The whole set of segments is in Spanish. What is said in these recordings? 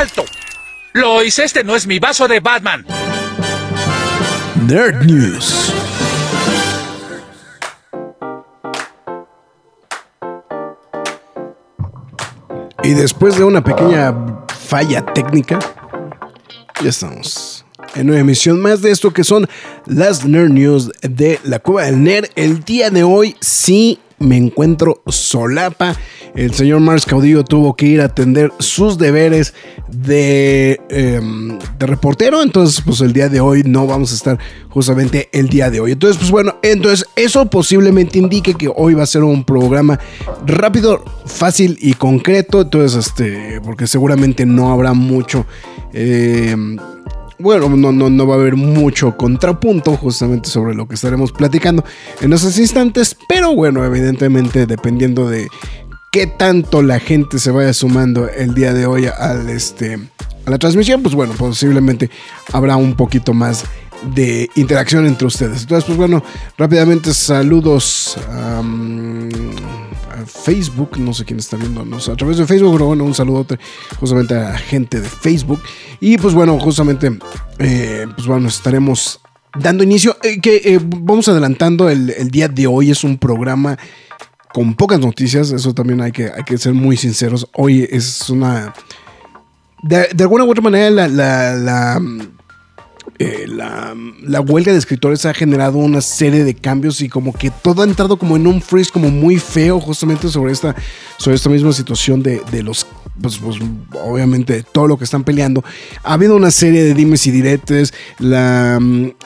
¡Alto! Lois, este no es mi vaso de Batman. Nerd News. Y después de una pequeña falla técnica, ya estamos en una emisión más de esto que son las Nerd News de la Cueva del Nerd. El día de hoy sí me encuentro solapa. El señor Mars Caudillo tuvo que ir a atender sus deberes de, em, de, reportero. Entonces, pues el día de hoy no vamos a estar justamente el día de hoy. Entonces, pues bueno, entonces eso posiblemente indique que hoy va a ser un programa rápido, fácil y concreto. Entonces, este, porque seguramente no habrá mucho. Eh, bueno, no, no, no va a haber mucho contrapunto justamente sobre lo que estaremos platicando en esos instantes, pero bueno, evidentemente dependiendo de qué tanto la gente se vaya sumando el día de hoy al este a la transmisión, pues bueno, posiblemente habrá un poquito más de interacción entre ustedes. Entonces, pues bueno, rápidamente saludos a Facebook, no sé quién está viéndonos a través de Facebook, pero bueno, un saludo justamente a la gente de Facebook. Y pues bueno, justamente, eh, pues bueno, estaremos dando inicio, eh, que eh, vamos adelantando el, día de hoy, es un programa con pocas noticias, eso también hay que, hay que ser muy sinceros. Hoy es una... De, alguna u otra manera, la eh, la, huelga de escritores ha generado una serie de cambios y como que todo ha entrado como en un freeze como muy feo justamente sobre esta, sobre esta misma situación de, los, pues, pues, obviamente todo lo que están peleando. Ha habido una serie de dimes y diretes, la,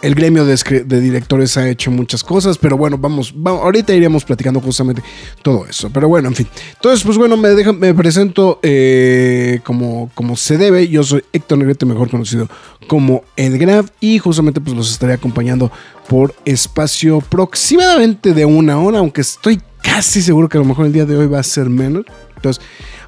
el gremio de, directores ha hecho muchas cosas, pero bueno, vamos, ahorita iríamos platicando justamente todo eso. Pero bueno, en fin. Entonces, pues bueno, me, me presento eh, como, como se debe. Yo soy Héctor Negrete, mejor conocido como El Graf y justamente pues los estaré acompañando por espacio aproximadamente de una hora, aunque estoy casi seguro que a lo mejor el día de hoy va a ser menos. Entonces,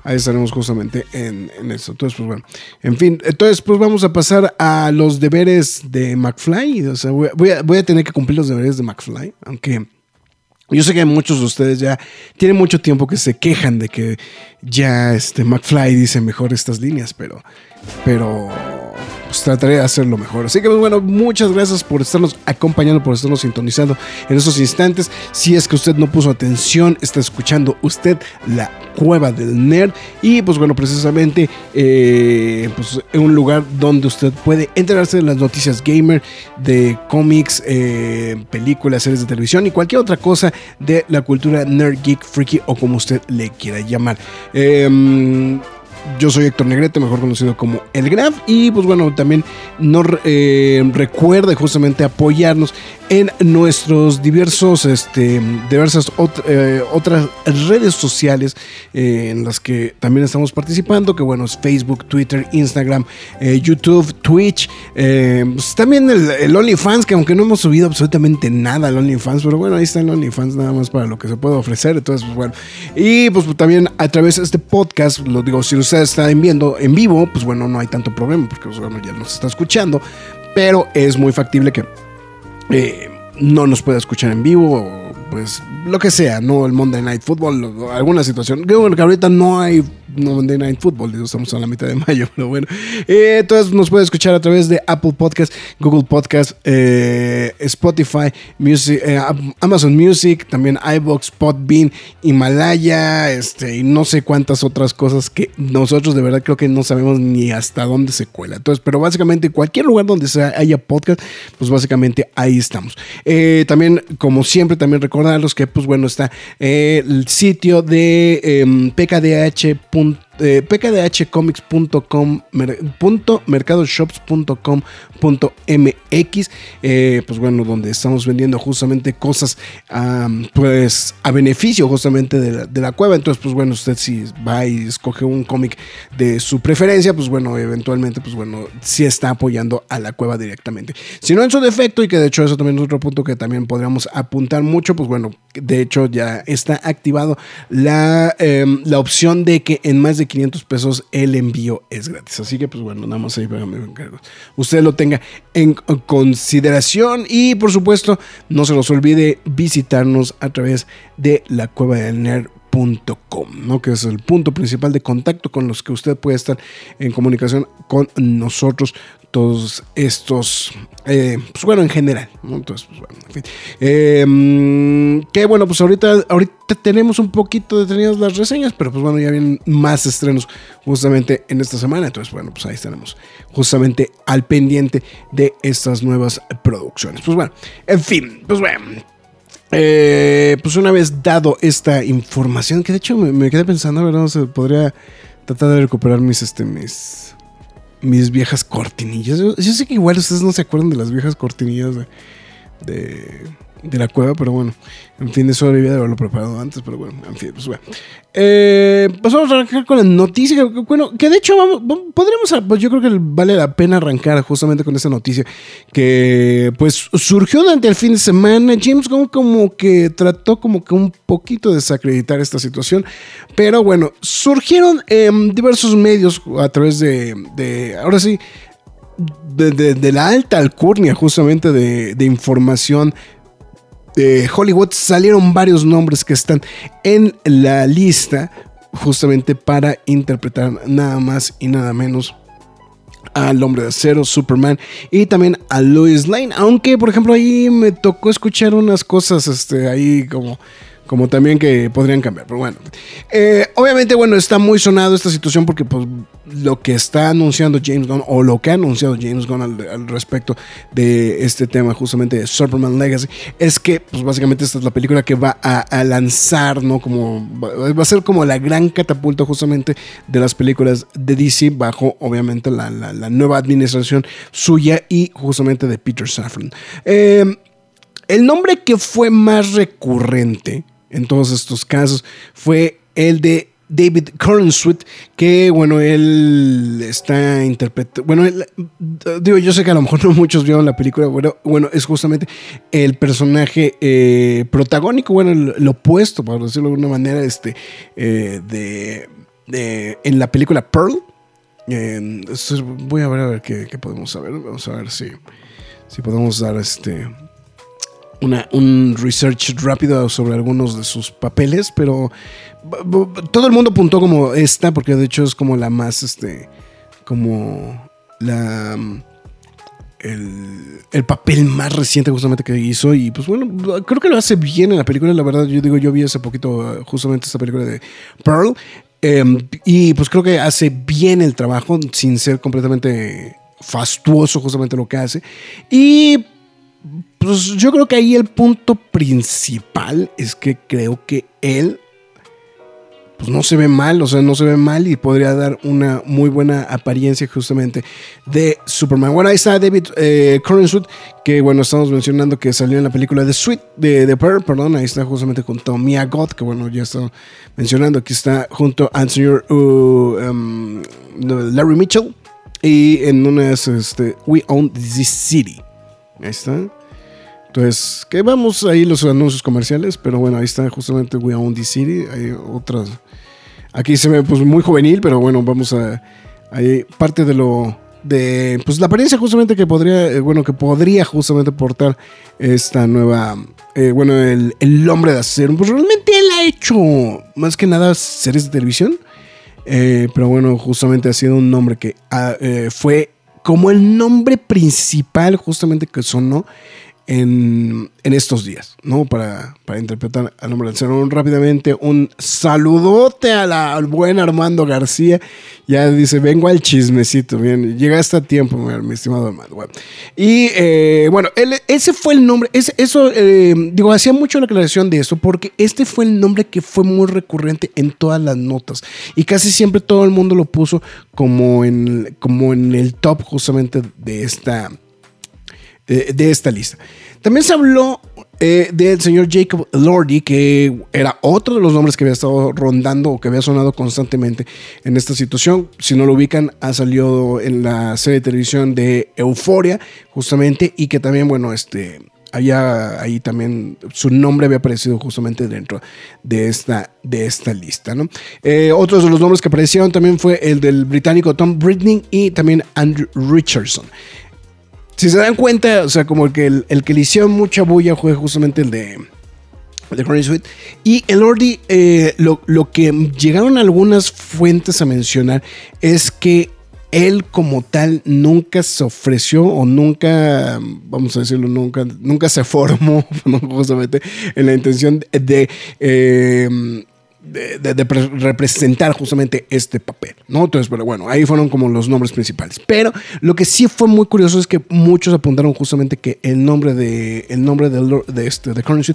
ahí estaremos justamente en, eso. Entonces, pues bueno, en fin, entonces pues vamos a pasar a los deberes de McFly. O sea, voy a, voy a tener que cumplir los deberes de McFly, aunque... Yo sé que muchos de ustedes ya tienen mucho tiempo que se quejan de que ya este McFly dice mejor estas líneas, pero, pero pues trataré de hacerlo mejor. Así que pues, bueno, muchas gracias por estarnos acompañando, por estarnos sintonizando en esos instantes. Si es que usted no puso atención, está escuchando usted la cueva del nerd y pues bueno, precisamente eh, pues, en un lugar donde usted puede enterarse de las noticias gamer, de cómics, eh, películas, series de televisión y cualquier otra cosa de la cultura nerd, geek, freaky o como usted le quiera llamar. Eh, yo soy Héctor Negrete, mejor conocido como El Graf. Y pues bueno, también no eh, recuerde justamente apoyarnos en nuestros diversos, este, diversas eh, otras redes sociales eh, en las que también estamos participando, que bueno, es Facebook, Twitter, Instagram, YouTube, Twitch, pues también el, el, OnlyFans, que aunque no hemos subido absolutamente nada al OnlyFans, pero bueno, ahí está el OnlyFans nada más para lo que se puede ofrecer, entonces pues bueno, y pues también a través de este podcast, lo digo, si usted está viendo en vivo, pues bueno, no hay tanto problema porque bueno, ya nos está escuchando, pero es muy factible que eh, no nos pueda escuchar en vivo o pues lo que sea, ¿no? El Monday Night Football, alguna situación. que ahorita no hay no Monday Night Football, estamos a la mitad de mayo, pero bueno. Eh, entonces nos puede escuchar a través de Apple Podcast, Google Podcast, eh, Spotify, eh, Amazon Music, también iBox, Podbean, Himalaya, este, y no sé cuántas otras cosas que nosotros de verdad creo que no sabemos ni hasta dónde se cuela. Entonces, pero básicamente cualquier lugar donde haya podcast, pues básicamente ahí estamos. también, como siempre, también recordarlos que, pues bueno, está el sitio de pkdh.com ponto eh, eh, pues bueno donde estamos vendiendo justamente cosas pues a beneficio justamente de la, cueva. Entonces pues bueno usted si va y escoge un cómic de su preferencia pues bueno eventualmente pues bueno si está apoyando a la cueva directamente. Si no en su defecto y que de hecho eso también es otro punto que también podríamos apuntar mucho pues bueno de hecho ya está activado la, em, la opción de que en más de 500 pesos el envío es gratis. Así que, pues bueno, nada más ahí Usted lo tenga en consideración y, por supuesto, no se los olvide visitarnos a través de la cueva del nerd ¿no? que es el punto principal de contacto con los que usted puede estar en comunicación con nosotros estos, eh, pues bueno, en general, Entonces, pues bueno, en fin. Em, que bueno, pues ahorita, ahorita tenemos un poquito detenidas las reseñas, pero pues bueno, ya vienen más estrenos justamente en esta semana, entonces bueno, pues ahí estaremos justamente al pendiente de estas nuevas producciones. Pues bueno, en fin, pues bueno. Eh, pues una vez dado esta información, que de hecho me, quedé pensando, ¿verdad? Se podría tratar de recuperar mis, este, mis, mis viejas cortinillas. Yo, sé que igual ustedes no se acuerdan de las viejas cortinillas de de la cueva, pero bueno, en fin, eso debía de haberlo preparado antes, pero bueno, en fin, pues bueno. Eh, pues vamos a arrancar con la noticia, bueno, que de hecho vamos, podremos, pues yo creo que vale la pena arrancar justamente con esta noticia, que pues surgió durante el fin de semana, James Gunn como que trató como que un poquito de desacreditar esta situación, pero bueno, surgieron en diversos medios a través de, de ahora sí, de, la alta alcurnia justamente de, de información de Hollywood salieron varios nombres que están en la lista justamente para interpretar nada más y nada menos al hombre de acero, Superman y también a Lois Lane. Aunque, por ejemplo, ahí me tocó escuchar unas cosas este, ahí como como también que podrían cambiar. Pero bueno, eh, obviamente, bueno, está muy sonado esta situación porque pues lo que está anunciando James Gunn o lo que ha anunciado James Gunn al, respecto de este tema justamente de Superman Legacy es que pues básicamente esta es la película que va a, lanzar, ¿no? Como va a ser como la gran catapulta justamente de las películas de DC bajo obviamente la, nueva administración suya y justamente de Peter Safran. Eh, el nombre que fue más recurrente en todos estos casos fue el de David Cornsweet, que bueno, él está interpretando, bueno, digo, yo sé que a lo mejor no muchos vieron la película, bueno, bueno es justamente el personaje eh, protagónico, bueno, el, opuesto, para decirlo de alguna manera, este, eh, de, en la película Pearl. voy a ver a ver qué, podemos saber, vamos a ver si, si podemos dar este un research rápido sobre algunos de sus papeles, pero todo el mundo apuntó como esta, porque de hecho es como la más, este, como la... El, papel más reciente justamente que hizo y pues bueno, creo que lo hace bien en la película, la verdad yo digo, yo vi hace poquito justamente esta película de Pearl em, y pues creo que hace bien el trabajo sin ser completamente fastuoso justamente lo que hace y pues yo creo que ahí el punto principal es que creo que él pues no se ve mal, o sea, no se ve mal y podría dar una muy buena apariencia justamente de Superman. Bueno, ahí está David eh, que bueno, estamos mencionando que salió en la película de Sweet, de, de Pearl, perdón, ahí está justamente junto a Mia God, que bueno, ya está mencionando, aquí está junto al señor uh, um, Larry Mitchell y en una es este, We Own This City. Ahí está. Entonces, que vamos ahí los anuncios comerciales, pero bueno, ahí está justamente We Own the City. Hay otras. Aquí se ve pues muy juvenil, pero bueno, vamos a. Hay parte de lo. De pues la apariencia justamente que podría. Eh, bueno, que podría justamente portar esta nueva. Eh, bueno, el, el, hombre de acero. Pues realmente él ha hecho más que nada series de televisión. Eh, pero bueno, justamente ha sido un nombre que ah, fue como el nombre principal justamente que sonó en, en estos días, ¿no? Para, para interpretar al nombre del Cerro. Rápidamente, un saludote a la- al buen Armando García. Ya dice, vengo al chismecito. Bien, llegaste a tiempo, mi, estimado Armando. Y eh, bueno, ese fue el nombre. eso, eh, digo, hacía mucho la aclaración de eso porque este fue el nombre que fue muy recurrente en todas las notas. Y casi siempre todo el mundo lo puso como en, como en el top justamente de esta de, esta lista. También se habló eh, del señor Jacob Lordy, que era otro de los nombres que había estado rondando o que había sonado constantemente en esta situación. Si no lo ubican, ha salido en la serie de televisión de Euforia, justamente, y que también, bueno, este. Había ahí también su nombre había aparecido justamente dentro de esta, de esta lista. Eh, otros de los nombres que aparecieron también fue el del británico Tom Britney y también Andrew Richardson. Si se dan cuenta, o sea, como que el, el que le hicieron mucha bulla fue justamente el de. de Crony Sweet. Y el Ordi, eh, lo, lo que llegaron algunas fuentes a mencionar es que él como tal nunca se ofreció o nunca, vamos a decirlo, nunca, nunca se formó justamente en la intención de, eh, de, de- de pre- representar justamente este papel, ¿no? Entonces, pero bueno, ahí fueron como los nombres principales. Pero lo que sí fue muy curioso es que muchos apuntaron justamente que el nombre de, el nombre de, de este, de Currency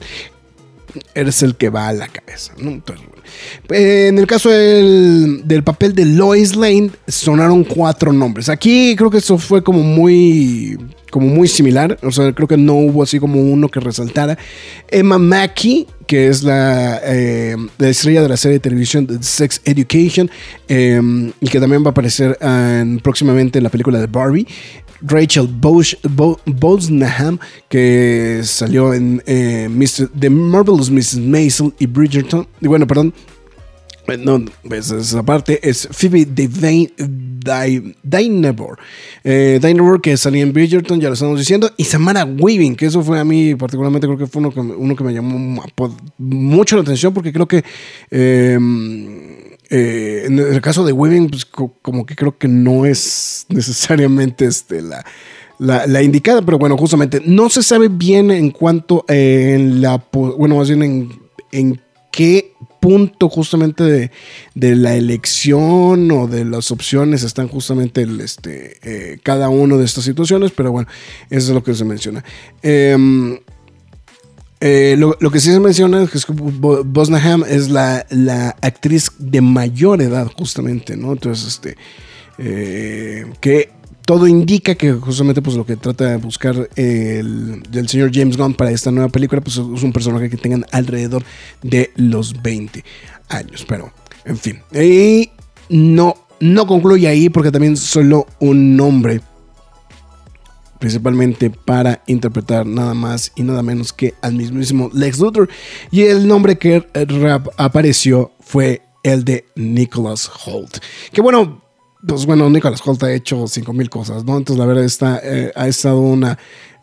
eres el que va a la cabeza, ¿no? Entonces, bueno. En el caso del, del papel de Lois Lane, sonaron cuatro nombres. Aquí creo que eso fue como muy, como muy similar. O sea, creo que no hubo así como uno que resaltara. Emma Mackey, que es la, eh, la estrella de la serie de televisión Sex Education, eh, y que también va a aparecer en- próximamente en la película de Barbie. Rachel Bosnaham, que salió en eh, Mr. The Marvelous Mrs. Maisel y Bridgerton. Y bueno, perdón. No, pues esa parte es Phoebe Dynevor. Eh, Dynevor, que salía en Bridgerton, ya lo estamos diciendo. Y Samara Weaving, que eso fue a mí particularmente, creo que fue uno que, uno que me llamó mucho la atención porque creo que. eh, eh, en el caso de Weaving, pues co- como que creo que no es necesariamente este, la, la, indicada, pero bueno, justamente no se sabe bien en cuanto eh, en la, bueno, más bien en, en qué punto justamente de, de la elección o de las opciones están justamente el, este, eh, cada una de estas situaciones, pero bueno, eso es lo que se menciona. Em, eh, lo, lo que sí se menciona es que Bo- Bosnaham es la, la actriz de mayor edad, justamente, ¿no? Entonces, este. eh, todo indica que justamente pues lo que trata de buscar el, del señor James Gunn para esta nueva película pues es un personaje que tengan alrededor de los 20 años pero en fin y no no concluye ahí porque también solo un nombre principalmente para interpretar nada más y nada menos que al mismísimo Lex Luthor. Y el nombre que rap- apareció fue el de Nicholas Holt. Que bueno, pues bueno, Nicholas Holt ha hecho 5000 cosas, ¿no? Entonces la verdad está, eh, ha estado una...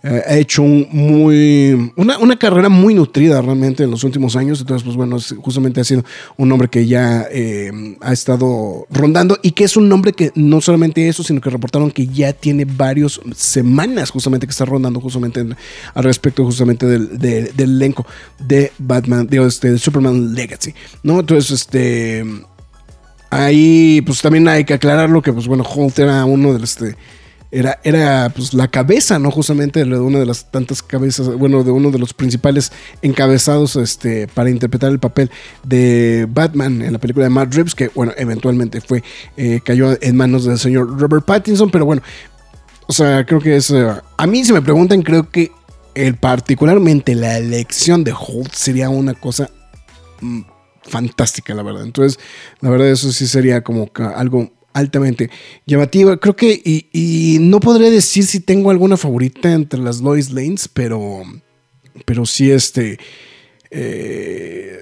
eh, ha hecho un muy una, una carrera muy nutrida realmente en los últimos años entonces pues bueno justamente ha sido un nombre que ya eh, ha estado rondando y que es un nombre que no solamente eso sino que reportaron que ya tiene varias semanas justamente que está rondando justamente en- al respecto justamente del, del- del elenco de Batman digo este de Superman Legacy no entonces este Ahí, pues también hay que aclararlo que, pues bueno, Holt era uno de este, era, era pues la cabeza, ¿no? Justamente de una de las tantas cabezas, bueno, de uno de los principales encabezados este, para interpretar el papel de Batman en la película de Matt Reeves, que, bueno, eventualmente fue, eh, cayó en manos del señor Robert Pattinson, pero bueno, o sea, creo que es, eh, a mí si me preguntan, creo que el, particularmente la elección de Holt sería una cosa mm, fantástica, la verdad. Entonces, la verdad, eso sí sería como algo altamente llamativo. Creo que, y, y no podré decir si tengo alguna favorita entre las Lois Lanes, pero, pero sí, este. eh,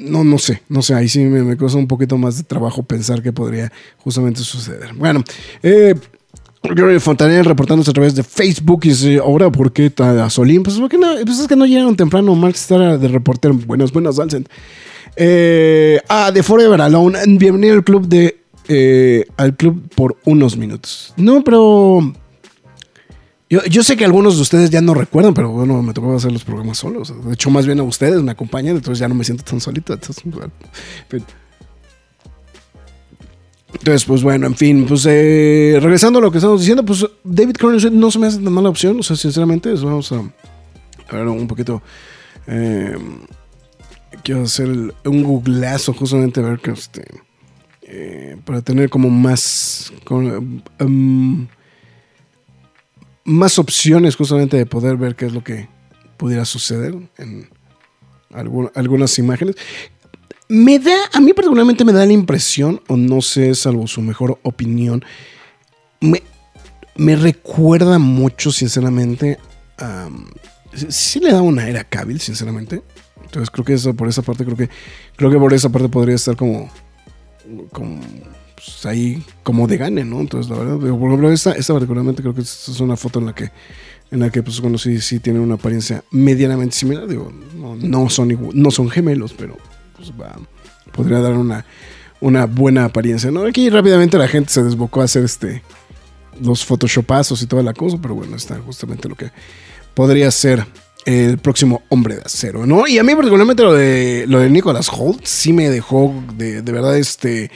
no, no sé, no sé, ahí sí me, me causa un poquito más de trabajo pensar que podría justamente suceder. Bueno, eh, Gloria Fontanel reportándose a través de Facebook y dice, ahora, ¿por qué a Solín? Pues, ¿por qué no? pues es que no llegaron temprano, Marx está de reportero. Buenas, buenas, Alcent. Eh, ah, de Forever Alone. Bienvenido al club de... eh, al club por unos minutos. No, pero... Yo, yo sé que algunos de ustedes ya no recuerdan, pero bueno, me tocó hacer los programas solos. De hecho, más bien a ustedes me acompañan, entonces ya no me siento tan solito. Entonces, bueno, en fin. Entonces, pues bueno, en fin, pues eh, regresando a lo que estamos diciendo, pues David Cronenberg no se me hace tan mala opción, o sea, sinceramente, vamos a, a ver un poquito. eh, quiero hacer un googleazo justamente ver que este. eh, para tener como más. em, más opciones justamente de poder ver qué es lo que pudiera suceder en algunas imágenes. Me da, a mí particularmente me da la impresión, o no sé, salvo su mejor opinión, me, me recuerda mucho, sinceramente, sí- le da una era Cavill, sinceramente. Entonces creo que eso, por esa parte, creo que, creo que por esa parte podría estar como, como pues, ahí, como de gane, ¿no? Entonces, la verdad, por ejemplo, esta, esta particularmente creo que esta es una foto en la que, en la que pues, bueno, sí, sí tiene una apariencia medianamente similar. Digo, no, son, igu- no son gemelos, pero pues, va, podría dar una, una buena apariencia, ¿no? Aquí rápidamente la gente se desbocó a hacer este los photoshopazos y toda la cosa, pero bueno, está justamente lo que podría ser el próximo hombre de acero, ¿no? Y a mí particularmente lo de lo de Nicholas Holt sí me dejó de, de verdad este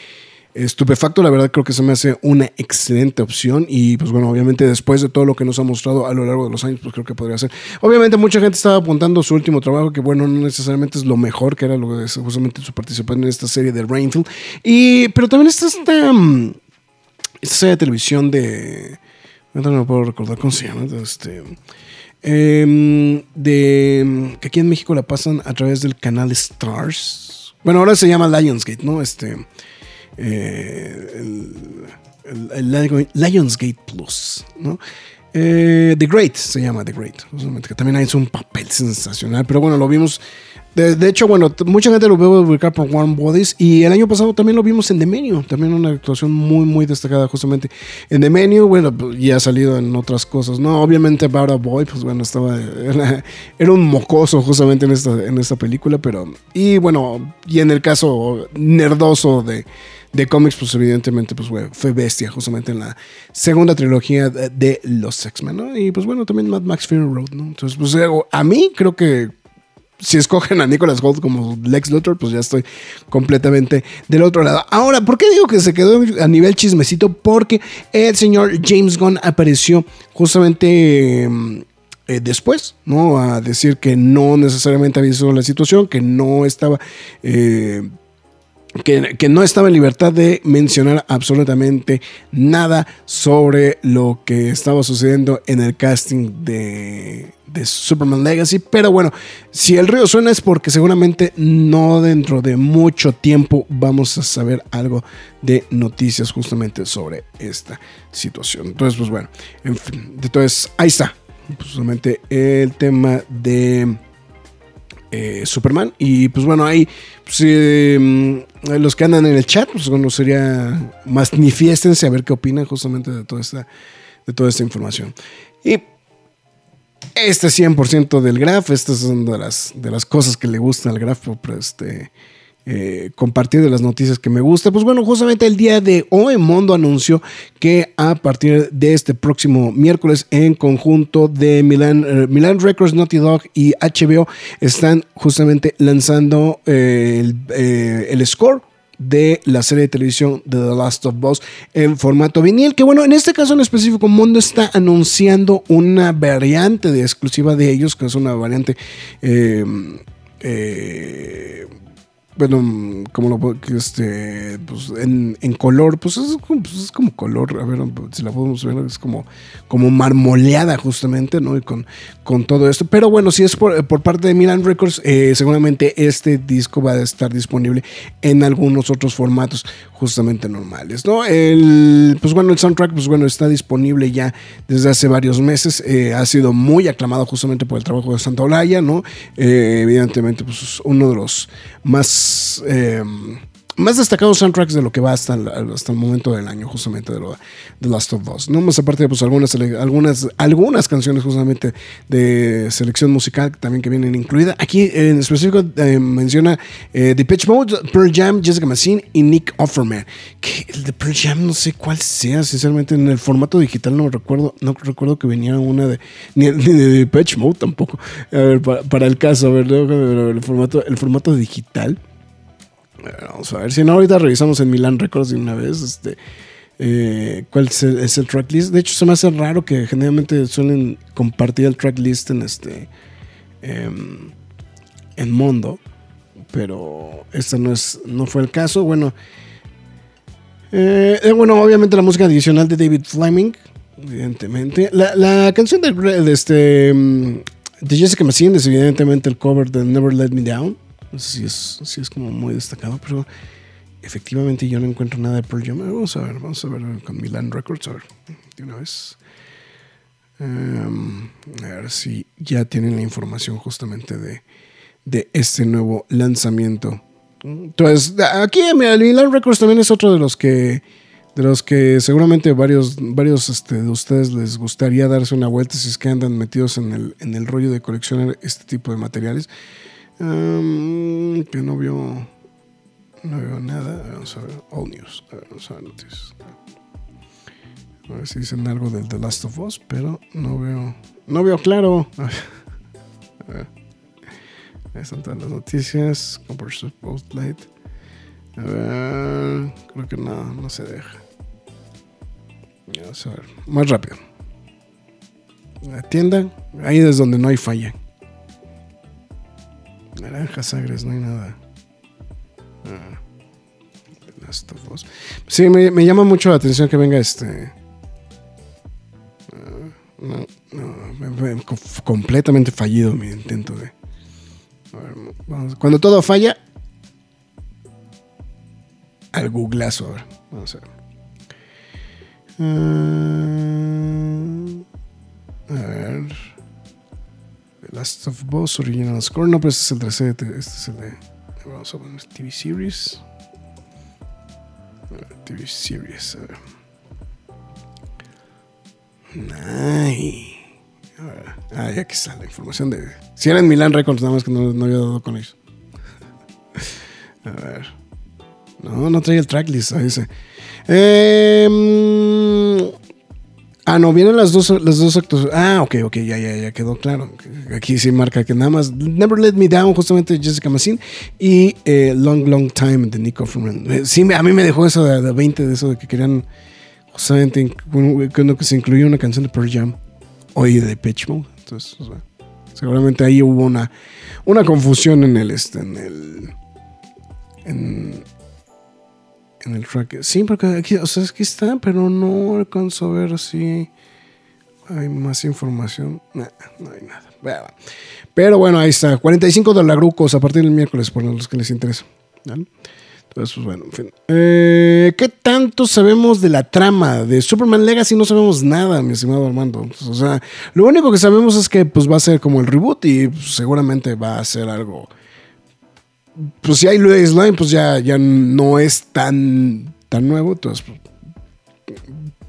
estupefacto, la verdad creo que se me hace una excelente opción y pues bueno, obviamente después de todo lo que nos ha mostrado a lo largo de los años, pues creo que podría ser. Obviamente mucha gente estaba apuntando su último trabajo, que bueno, no necesariamente es lo mejor, que era lo de justamente su participación en esta serie de Rainfield, y pero también está esta, mm, esta serie de televisión de... No me puedo recordar cómo se llama. Este, em, de que aquí en México la pasan a través del canal Stars. Bueno, ahora se llama Lionsgate, ¿no? Este. Eh, el, Lionsgate Plus, ¿no? Eh, The Great se llama The Great, que también hizo un papel sensacional, pero bueno, lo vimos. De, hecho, bueno, mucha gente lo veo ubicar por Warm Bodies y el año pasado también lo vimos en The Menu, también una actuación muy, muy destacada justamente en The Menu, bueno, pues, y ha salido en otras cosas, ¿no? Obviamente Bada Boy, pues bueno, estaba, era, era un mocoso justamente en esta, en esta película, pero, y bueno, y en el caso nerdoso de, de cómics, pues evidentemente pues, fue, bestia justamente en la segunda trilogía de, los X-Men, ¿no? Y pues bueno, también Mad Max Fury Road, ¿no? Entonces, pues eh, a mí creo que si escogen a Nicholas Holt como Lex Luthor, pues ya estoy completamente del otro lado. Ahora, ¿por qué digo que se quedó a nivel chismecito? Porque el señor James Gunn apareció justamente... mm, eh, después, ¿no? A decir que no necesariamente había sido la situación, que no estaba eh, que, no estaba en libertad de mencionar absolutamente nada sobre lo que estaba sucediendo en el casting de, Superman Legacy. Pero bueno, si el río suena es porque seguramente no dentro de mucho tiempo vamos a saber algo de noticias justamente sobre esta situación. Entonces, pues bueno, en fin, entonces ahí está. Justamente el tema de eh, Superman. Y pues bueno, ahí pues, eh, los que andan en el chat, pues bueno, sería más manifiéstense a ver qué opinan justamente de toda esta, de toda esta información. Y este 100% del graph, estas son de las, de las cosas que le gustan al graph, pues, este, eh, compartir de las noticias que me gusta. Pues bueno, justamente el día de hoy Mondo anunció que a partir de este próximo miércoles en conjunto de Milan, eh, Milan Records, Naughty Dog y HBO están justamente lanzando eh, el, eh, el score de la serie de televisión de The Last of Us en formato vinil, que bueno, en este caso en específico Mondo está anunciando una variante de exclusiva de ellos, que es una variante eh, bueno, como lo este, pues en, en color, pues es, pues es como color, a ver si la podemos ver, es como, como marmoleada justamente, ¿no? Y con, con todo esto. Pero bueno, si es por, por parte de Milan Records, eh, seguramente este disco va a estar disponible en algunos otros formatos justamente normales, ¿no? El, pues bueno, el soundtrack, pues bueno, está disponible ya desde hace varios meses, eh, ha sido muy aclamado justamente por el trabajo de Santa Olaya, ¿no? Eh, evidentemente, pues es uno de los más... eh, más destacados soundtracks de lo que va hasta el, hasta el momento del año, justamente de lo de Last of Us. No más aparte de pues, algunas, algunas, algunas canciones justamente de selección musical también que vienen incluidas. Aquí en específico eh, menciona eh, The Pitch Mode, Pearl Jam, Jessica Massine y Nick Offerman. Que el de Pearl Jam no sé cuál sea, sinceramente en el formato digital no recuerdo, no recuerdo que venía una de ni, de Pitch Mode tampoco. A ver, para, el caso, a ver, el formato, el formato digital. Vamos a ver si no, ahorita revisamos en Milan Records de una vez. Este, eh, cuál es el, tracklist. De hecho, se me hace raro que generalmente suelen compartir el tracklist en este em, en Mondo, pero este no es no fue el caso. Bueno, eh, eh, bueno, obviamente la música adicional de David Fleming, evidentemente. La, canción de, este em, de Jessica evidentemente el cover de Never Let Me Down. Sé si es, si es como muy destacado, pero efectivamente yo no encuentro nada de Pearl Jam. Vamos a ver, vamos a ver con Milan Records, a ver, de una vez. Em, a ver si ya tienen la información justamente de, de este nuevo lanzamiento. Entonces, aquí Milan Records también es otro de los que de los que seguramente varios, varios este, de ustedes les gustaría darse una vuelta si es que andan metidos en el, en el rollo de coleccionar este tipo de materiales que no veo. No veo nada. Vamos a ver. All News. A ver, vamos a ver noticias. A ver si dicen algo del The Last of Us, pero no veo. No veo claro. A ver. Ahí están todas las noticias. Commercial Postlight. A ver. Creo que no, no se deja. Vamos a ver. Más rápido. La tienda. Ahí es donde no hay falla. Naranjas agres, no hay nada. Ah. Sí, me, me, llama mucho la atención que venga este. Uh, no, no, me, me, completamente fallido mi intento de. A ver, vamos, cuando todo falla, al googlazo. A ver, vamos a ver. Uh, a ver. Last of Us Original Score. No, pero este es el 13. Este es el de. Vamos a poner TV Series. TV Series. A ver. Nice. A ver. Ah, ya aquí está la información de. Si era en Milan Records, nada más que no, no había dado con ellos. a ver. No, no trae el tracklist. Ahí dice. Eh, Ah, no, vienen las dos, las dos actos. Ah, ok, ok, ya, ya, ya quedó claro. Aquí sí marca que nada más Never Let Me Down, justamente Jessica Massin, y eh, Long, Long Time de Nico Offerman. Eh, sí, a mí me dejó eso de, 20, de eso de que querían justamente que se incluyó una canción de Pearl Jam hoy de Pitch Mode. Entonces, seguramente ahí hubo una, una confusión en el, este, en el, en, en el track. Sí, porque aquí, o sea, aquí está, pero no alcanzo a ver si hay más información. no hay nada. Pero bueno, ahí está. 45 dolagrucos a partir del miércoles, por los que les interesa. Entonces, pues bueno, en fin. Eh, ¿Qué tanto sabemos de la trama de Superman Legacy? No sabemos nada, mi estimado Armando. o sea, lo único que sabemos es que pues va a ser como el reboot y pues, seguramente va a ser algo pues si hay Luis Lane, pues ya, ya no es tan, tan nuevo. Entonces,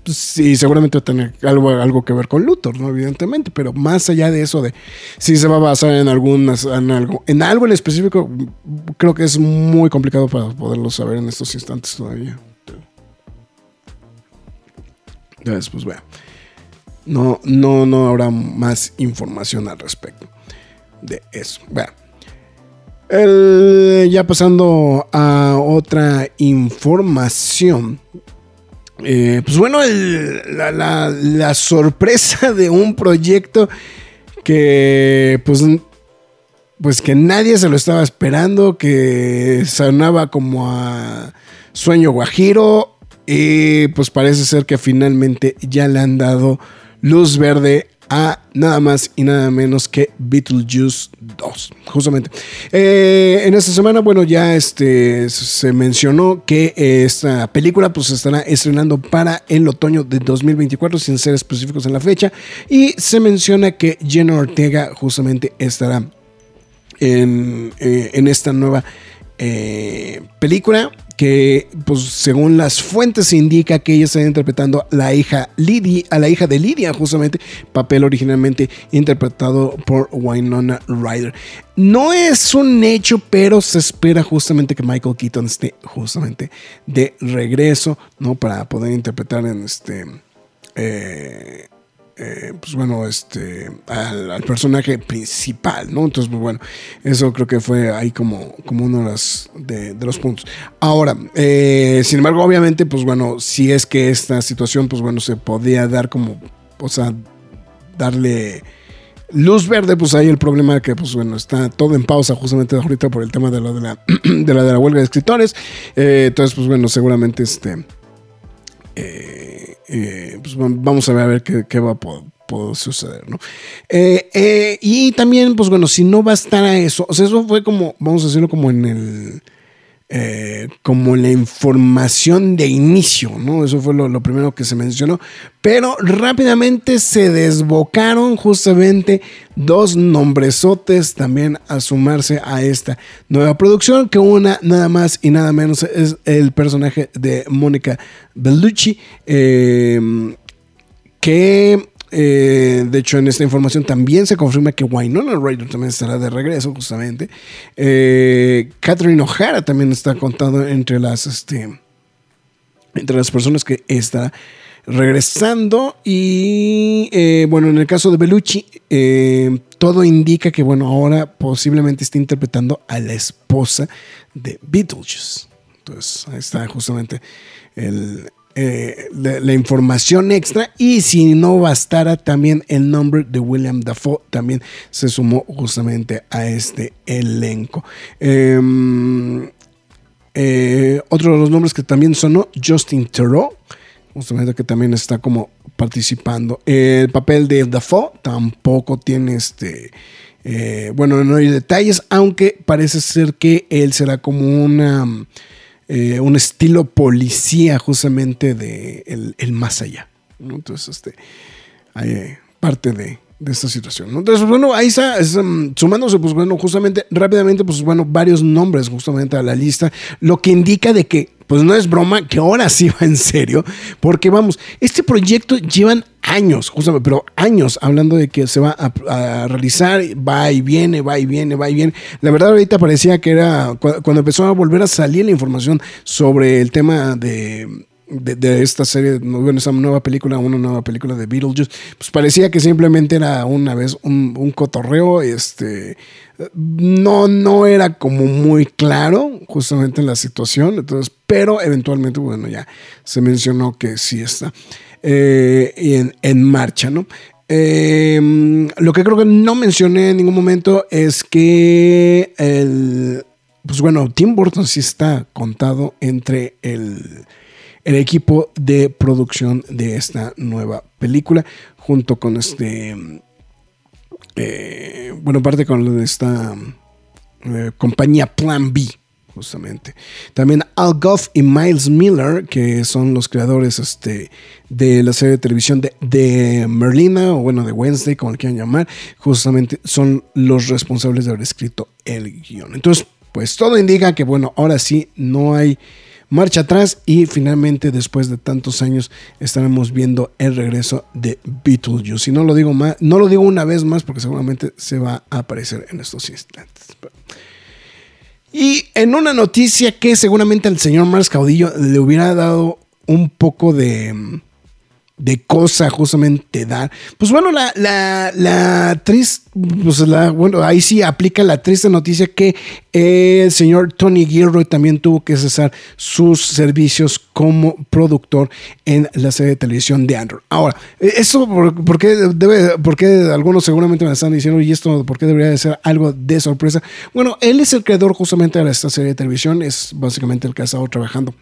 pues, sí, seguramente va a tener algo, algo que ver con Luthor, ¿no? Evidentemente, pero más allá de eso, de si se va a basar en algunas, en algo, en algo en específico, creo que es muy complicado para poderlo saber en estos instantes todavía. Entonces, pues bueno. No, no, no habrá más información al respecto de eso. Bueno ya pasando a otra información. Eh, pues bueno, la, sorpresa de un proyecto que pues, pues que nadie se lo estaba esperando, que sonaba como a sueño guajiro y pues parece ser que finalmente ya le han dado luz verde a nada más y nada menos que Beetlejuice 2, justamente. Eh, en esta semana, bueno, ya este, se mencionó que esta película pues se estará estrenando para el otoño de 2024, sin ser específicos en la fecha, y se menciona que Jenna Ortega justamente estará en, eh, en esta nueva eh, película que pues según las fuentes indica que ella está interpretando la hija Lidia, a la hija de Lidia justamente, papel originalmente interpretado por Winona Ryder. No es un hecho, pero se espera justamente que Michael Keaton esté justamente de regreso, ¿no? Para poder interpretar en este... Eh, eh, pues bueno, este, al, personaje principal, ¿no? Entonces, pues bueno, eso creo que fue ahí como, como uno de los, de, los puntos. Ahora, eh, sin embargo, obviamente, pues bueno, si es que esta situación, pues bueno, se podía dar como, o sea, darle luz verde, pues ahí el problema que, pues bueno, está todo en pausa justamente ahorita por el tema de, lo de, la, de, la, de la huelga de escritores. Eh, entonces, pues bueno, seguramente este... pues vamos a ver, a ver qué, va a poder, suceder, ¿no? Eh, eh, y también, pues bueno, si no va a estar a eso, o sea, eso fue como, vamos a decirlo como en el eh, como la información de inicio, ¿no? Eso fue lo, primero que se mencionó. Pero rápidamente se desbocaron justamente dos nombresotes también a sumarse a esta nueva producción, que una nada más y nada menos es el personaje de Mónica Bellucci, eh, que eh, de hecho, en esta información también se confirma que Winona Ryder también estará de regreso, justamente. Eh, Catherine O'Hara también está contado entre las, este, entre las personas que está regresando. Y eh, bueno, en el caso de Bellucci, todo indica que, bueno, ahora posiblemente está interpretando a la esposa de Beetlejuice. Entonces, ahí está justamente el, eh, la, información extra y si no bastara también el nombre de William Dafoe también se sumó justamente a este elenco. Em, eh, otro de los nombres que también sonó, Justin Theroux, justamente que también está como participando. El papel de Dafoe tampoco tiene este... Eh, bueno, no hay detalles, aunque parece ser que él será como una eh, un estilo policía justamente de el, más allá. Entonces, este, hay eh, parte de, esta situación. Entonces, bueno, ahí está, um, sumándose, pues bueno, justamente, rápidamente, pues bueno, varios nombres justamente a la lista, lo que indica de que pues no es broma, que ahora sí va en serio, porque vamos, este proyecto llevan años, justamente, pero años hablando de que se va a, realizar, va y viene, va y viene, va y viene. La verdad ahorita parecía que era cuando empezó a volver a salir la información sobre el tema de de, esta serie, bueno, esa nueva película, una nueva película de Beetlejuice, pues parecía que simplemente era una vez un, cotorreo, este, no, no era como muy claro justamente en la situación, entonces, pero eventualmente, bueno, ya se mencionó que sí está eh, en, en, marcha, ¿no? Em, lo que creo que no mencioné en ningún momento es que el, pues bueno, Tim Burton sí está contado entre el el equipo de producción de esta nueva película, junto con este, eh, bueno, parte con esta eh, compañía Plan B, justamente. También Al Goff y Miles Miller, que son los creadores este, de la serie de televisión de, de, Merlina, o bueno, de Wednesday, como le quieran llamar, justamente son los responsables de haber escrito el guion. Entonces, pues todo indica que, bueno, ahora sí no hay marcha atrás y finalmente después de tantos años estaremos viendo el regreso de Beetlejuice. Y no lo digo más, no lo digo una vez más porque seguramente se va a aparecer en estos instantes. Y en una noticia que seguramente al señor Mars Caudillo le hubiera dado un poco de de cosa justamente dar. Pues bueno, la, la, la triste, pues la, bueno, ahí sí aplica la triste noticia que el señor Tony Gilroy también tuvo que cesar sus servicios como productor en la serie de televisión de Android. Ahora, eso, ¿por, qué debe, porque algunos seguramente me están diciendo, y esto, ¿por qué debería de ser algo de sorpresa? Bueno, él es el creador justamente de esta serie de televisión, es básicamente el que ha estado trabajando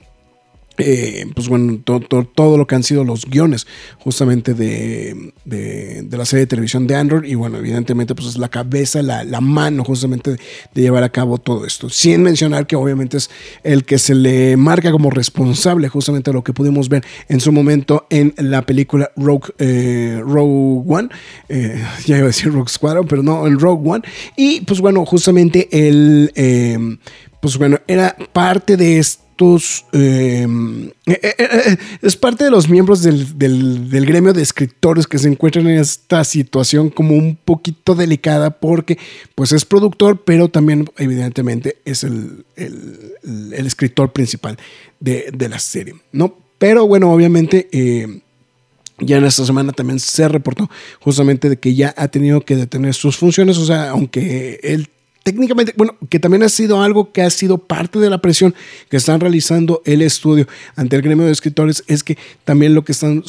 eh, pues bueno, todo lo que han sido los guiones justamente de, la serie de televisión de Android y bueno, evidentemente pues es la cabeza, la, mano justamente de, llevar a cabo todo esto. Sin mencionar que obviamente es el que se le marca como responsable justamente de lo que pudimos ver en su momento en la película Rogue, eh, Rogue One, eh, ya iba a decir Rogue Squadron, pero no, en Rogue One. Y pues bueno, justamente el pues bueno, era parte de estos, eh, eh, eh, es parte de los miembros del, gremio de escritores que se encuentran en esta situación como un poquito delicada porque pues es productor, pero también evidentemente es el, escritor principal de, de, la serie, ¿no? Pero bueno, obviamente... Ya en esta semana también se reportó justamente de que ya ha tenido que detener sus funciones, o sea, aunque él técnicamente, bueno, que también ha sido algo que ha sido parte de la presión que están realizando el estudio ante el gremio de escritores, es que también lo que están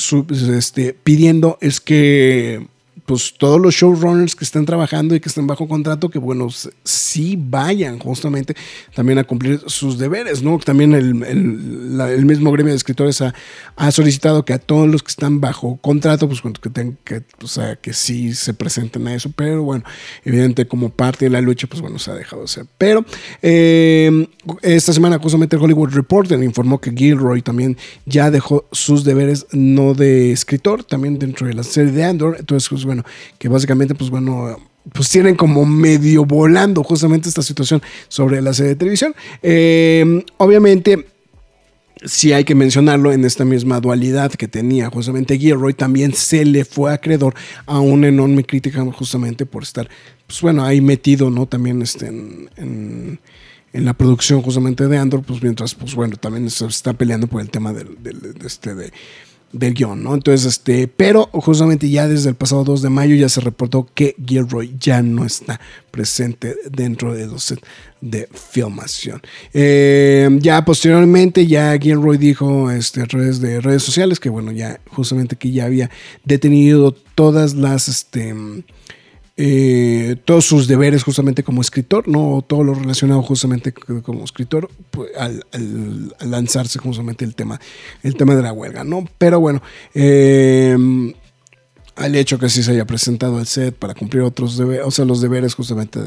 este, pidiendo es que pues todos los showrunners que están trabajando y que están bajo contrato, que bueno, sí vayan justamente también a cumplir sus deberes, ¿no? También el, el, mismo gremio de escritores ha, solicitado que a todos los que están bajo contrato, pues que tengan que, o sea, que sí se presenten a eso, pero bueno, evidente como parte de la lucha, pues bueno, se ha dejado de hacer. Pero eh, esta semana justamente el Hollywood Reporter informó que Gilroy también ya dejó sus deberes no de escritor, también dentro de la serie de Andor, entonces pues bueno, que básicamente, pues bueno, pues tienen como medio volando justamente esta situación sobre la serie de televisión. Eh, obviamente, sí hay que mencionarlo en esta misma dualidad que tenía justamente Gilroy, también se le fue acreedor a una enorme crítica justamente por estar, pues bueno, ahí metido, ¿no? También este, en, en, la producción justamente de Andor, pues mientras, pues bueno, también se está peleando por el tema del, del de este de del guion, ¿no? Entonces, este, pero justamente ya desde el pasado 2 de mayo ya se reportó que Gilroy ya no está presente dentro de los de filmación. Eh, ya posteriormente, ya Gilroy dijo este, a través de redes sociales que, bueno, ya justamente que ya había detenido todas las, este, eh, todos sus deberes justamente como escritor, no todo lo relacionado justamente como escritor pues, al, al, al, lanzarse justamente el tema, el tema de la huelga, ¿no? Pero bueno, eh, al hecho que sí se haya presentado el set para cumplir otros deberes, o sea, los deberes justamente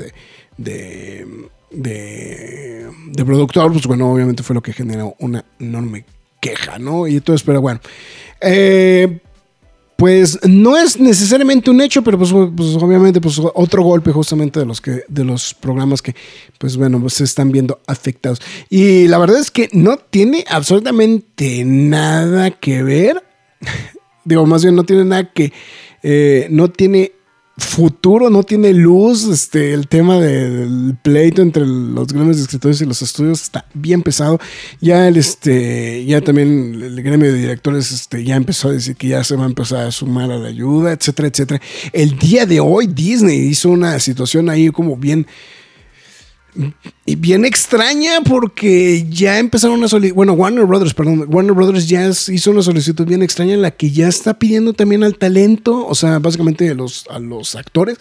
de, de productor, pues bueno, obviamente fue lo que generó una enorme queja, ¿no? Y entonces, pero bueno. Eh, pues no es necesariamente un hecho, pero pues, pues, obviamente pues otro golpe justamente de los que de los programas que pues bueno, pues se están viendo afectados. Y la verdad es que no tiene absolutamente nada que ver. Digo, más bien no tiene nada que eh, no tiene futuro, no tiene luz. Este, el tema del pleito entre los gremios de escritores y los estudios está bien pesado. Ya el, este, ya también el gremio de directores, este, ya empezó a decir que ya se va a empezar a sumar a la ayuda, etcétera, etcétera. El día de hoy Disney hizo una situación ahí como bien y bien extraña porque ya empezaron una solicitud, bueno, Warner Brothers, perdón, Warner Brothers ya hizo una solicitud bien extraña en la que ya está pidiendo también al talento, o sea, básicamente a los, a los actores,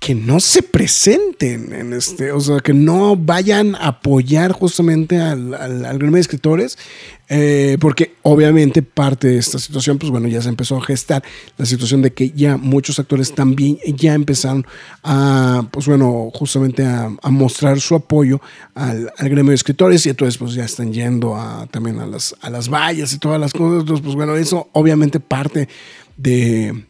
que no se presenten en este, o sea, que no vayan a apoyar justamente al, al, gremio de escritores, eh, porque obviamente parte de esta situación, pues bueno, ya se empezó a gestar la situación de que ya muchos actores también ya empezaron a, pues bueno, justamente a, a mostrar su apoyo al, al, gremio de escritores y entonces pues ya están yendo a, también a las, a las vallas y todas las cosas, entonces pues bueno, eso obviamente parte de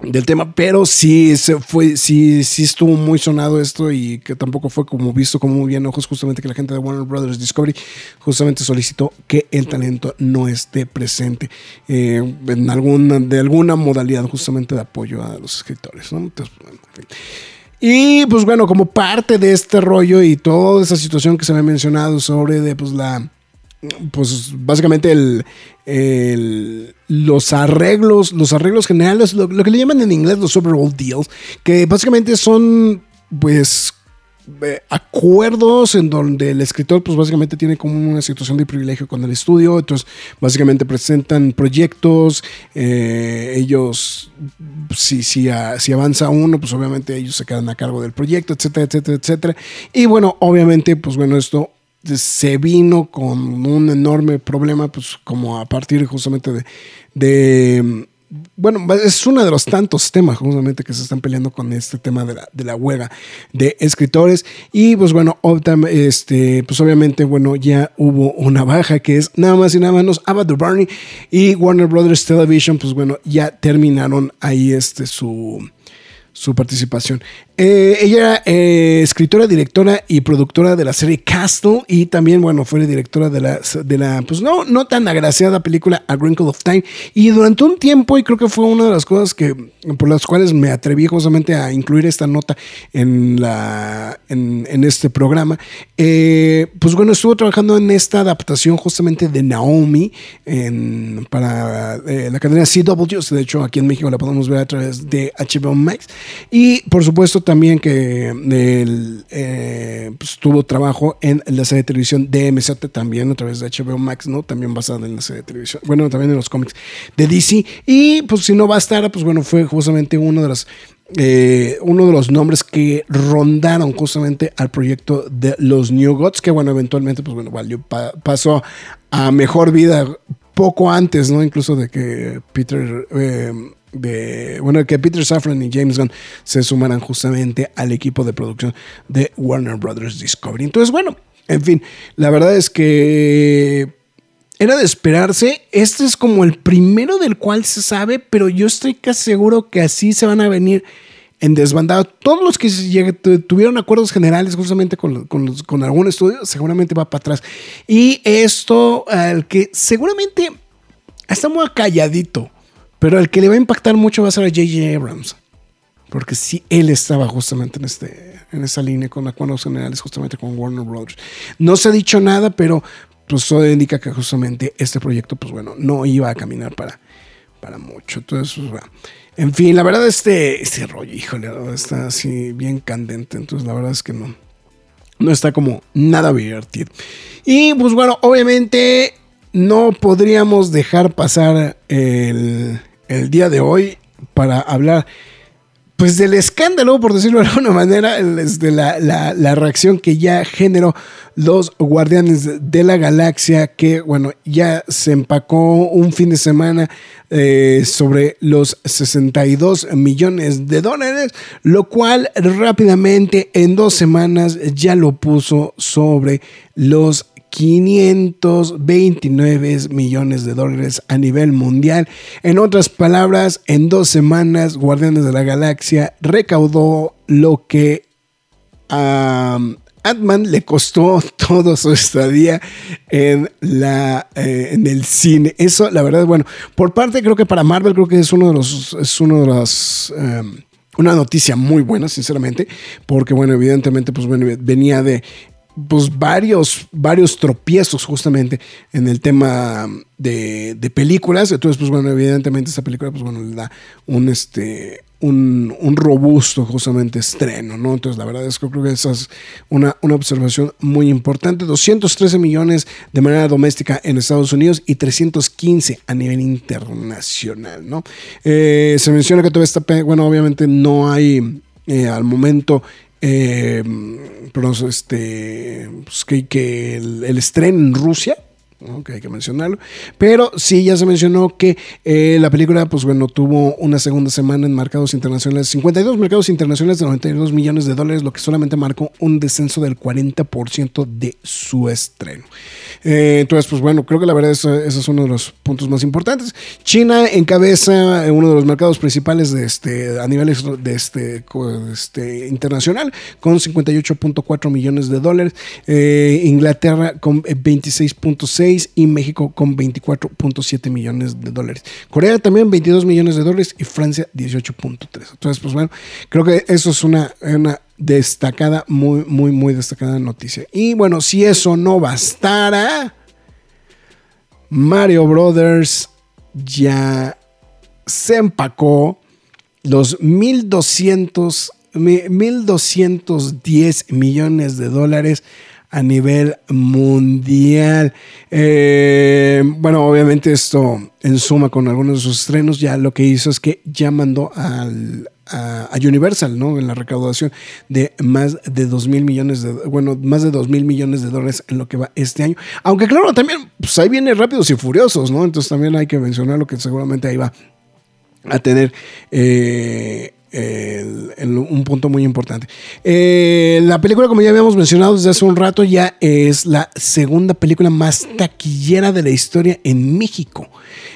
del tema, pero sí se fue, sí, sí estuvo muy sonado esto y que tampoco fue como visto como muy bien ojos, justamente que la gente de Warner Brothers Discovery justamente solicitó que el talento no esté presente eh, en alguna, de alguna modalidad justamente de apoyo a los escritores, ¿no? Entonces, bueno, en fin. Y pues bueno, como parte de este rollo y toda esa situación que se me ha mencionado sobre de pues la pues básicamente el, los arreglos, los arreglos generales, lo, que le llaman en inglés los overall deals, que básicamente son pues eh, acuerdos en donde el escritor pues básicamente tiene como una situación de privilegio con el estudio, entonces básicamente presentan proyectos, eh, ellos si, si, si avanza uno pues obviamente ellos se quedan a cargo del proyecto, etcétera, etcétera, etcétera, y bueno, obviamente pues bueno esto se vino con un enorme problema, pues como a partir justamente de, de bueno, es uno de los tantos temas justamente que se están peleando con este tema de la, de la huelga de escritores. Y pues bueno, este, pues obviamente, bueno, ya hubo una baja que es nada más y nada menos Ava DuVernay y Warner Brothers Television, pues bueno, ya terminaron ahí este su, su participación Eh, ella era eh, escritora, directora y productora de la serie Castle y también, bueno, fue directora de la, de la pues no, no tan agraciada película A Wrinkle of Time. Y durante un tiempo, y creo que fue una de las cosas que, por las cuales me atreví justamente a incluir esta nota en, la, en, este programa, eh, pues bueno, estuvo trabajando en esta adaptación justamente de Naomi para la cadena CW. De hecho, aquí en México la podemos ver a través de HBO Max. Y por supuesto, también que él eh, pues, tuvo trabajo en la serie de televisión DMZ también a través de HBO Max, ¿no? También basada en la serie de televisión, bueno, también en los cómics de DC. Y pues si no bastara, pues bueno, fue justamente uno de los eh, uno de los nombres que rondaron justamente al proyecto de los New Gods, que bueno, eventualmente, pues bueno, pasó a mejor vida poco antes, ¿no? Incluso de que Peter eh, de, bueno, que Peter Safran y James Gunn se sumaran justamente al equipo de producción de Warner Brothers Discovery. Entonces, bueno, en fin, la verdad es que era de esperarse. Este es como el primero del cual se sabe, pero yo estoy casi seguro que así se van a venir en desbandado. Todos los que tuvieron acuerdos generales justamente con, con algún estudio, seguramente va para atrás. Y esto, al que seguramente está muy calladito pero el que le va a impactar mucho va a ser a J.J. Abrams. Porque sí, él estaba justamente en, este, en esa línea con acuerdos generales, justamente con Warner Bros. No se ha dicho nada, pero pues eso indica que justamente este proyecto, pues bueno, no iba a caminar para, para mucho. Entonces, pues, bueno. en fin, la verdad, este, este rollo, híjole, está así bien candente. Entonces, la verdad es que no, no está como nada divertido. Y pues bueno, obviamente no podríamos dejar pasar el, el día de hoy para hablar pues del escándalo, por decirlo de alguna manera, de la, la, reacción que ya generó los Guardianes de la Galaxia, que bueno, ya se empacó un fin de semana eh, sobre los 62 millones de dólares, lo cual rápidamente en dos semanas ya lo puso sobre los 529 millones de dólares a nivel mundial. En otras palabras, en dos semanas, Guardianes de la Galaxia recaudó lo que a Ant-Man le costó todo su estadía en, la, eh, en el cine. Eso, la verdad, bueno, por parte creo que para Marvel creo que es uno de los, es uno de los... Em, una noticia muy buena, sinceramente, porque bueno, evidentemente, pues bueno, venía de pues varios, varios tropiezos justamente en el tema de, películas. Entonces, pues bueno, evidentemente esta película, pues bueno, le da un, este, un, robusto justamente estreno, ¿no? Entonces, la verdad es que creo que esa es una, una observación muy importante. 213 millones de manera doméstica en Estados Unidos y 315 a nivel internacional, ¿no? Eh, se menciona que toda esta, bueno, obviamente no hay eh, al momento eh, pero este, pues que, el, estreno en Rusia, que hay que mencionarlo. Pero sí, ya se mencionó que eh, la película, pues bueno, tuvo una segunda semana en mercados internacionales, 52 mercados internacionales de 92 millones de dólares, lo que solamente marcó un descenso del 40% de su estreno. Eh, entonces, pues bueno, creo que la verdad es, ese es uno de los puntos más importantes. China encabeza uno de los mercados principales de este, a nivel de este, este internacional con 58.4 millones de dólares. Eh, Inglaterra con 26.6 y México con 24.7 millones de dólares. Corea también 22 millones de dólares y Francia 18.3. Entonces, pues bueno, creo que eso es una, una destacada, muy, muy, muy destacada noticia. Y bueno, si eso no bastara, Mario Brothers ya se empacó los 1200, 1210 millones de dólares a nivel mundial. Eh, bueno, obviamente esto en suma con algunos de sus estrenos ya lo que hizo es que ya mandó al, a, Universal, ¿no? En la recaudación de más de 2 mil millones de, bueno, más de 2 mil millones de dólares en lo que va este año. Aunque claro, también, pues ahí viene Rápidos y Furiosos, ¿no? Entonces también hay que mencionar lo que seguramente ahí va a tener eh, un punto muy importante. Eh, la película, como ya habíamos mencionado desde hace un rato, ya es la segunda película más taquillera de la historia en México.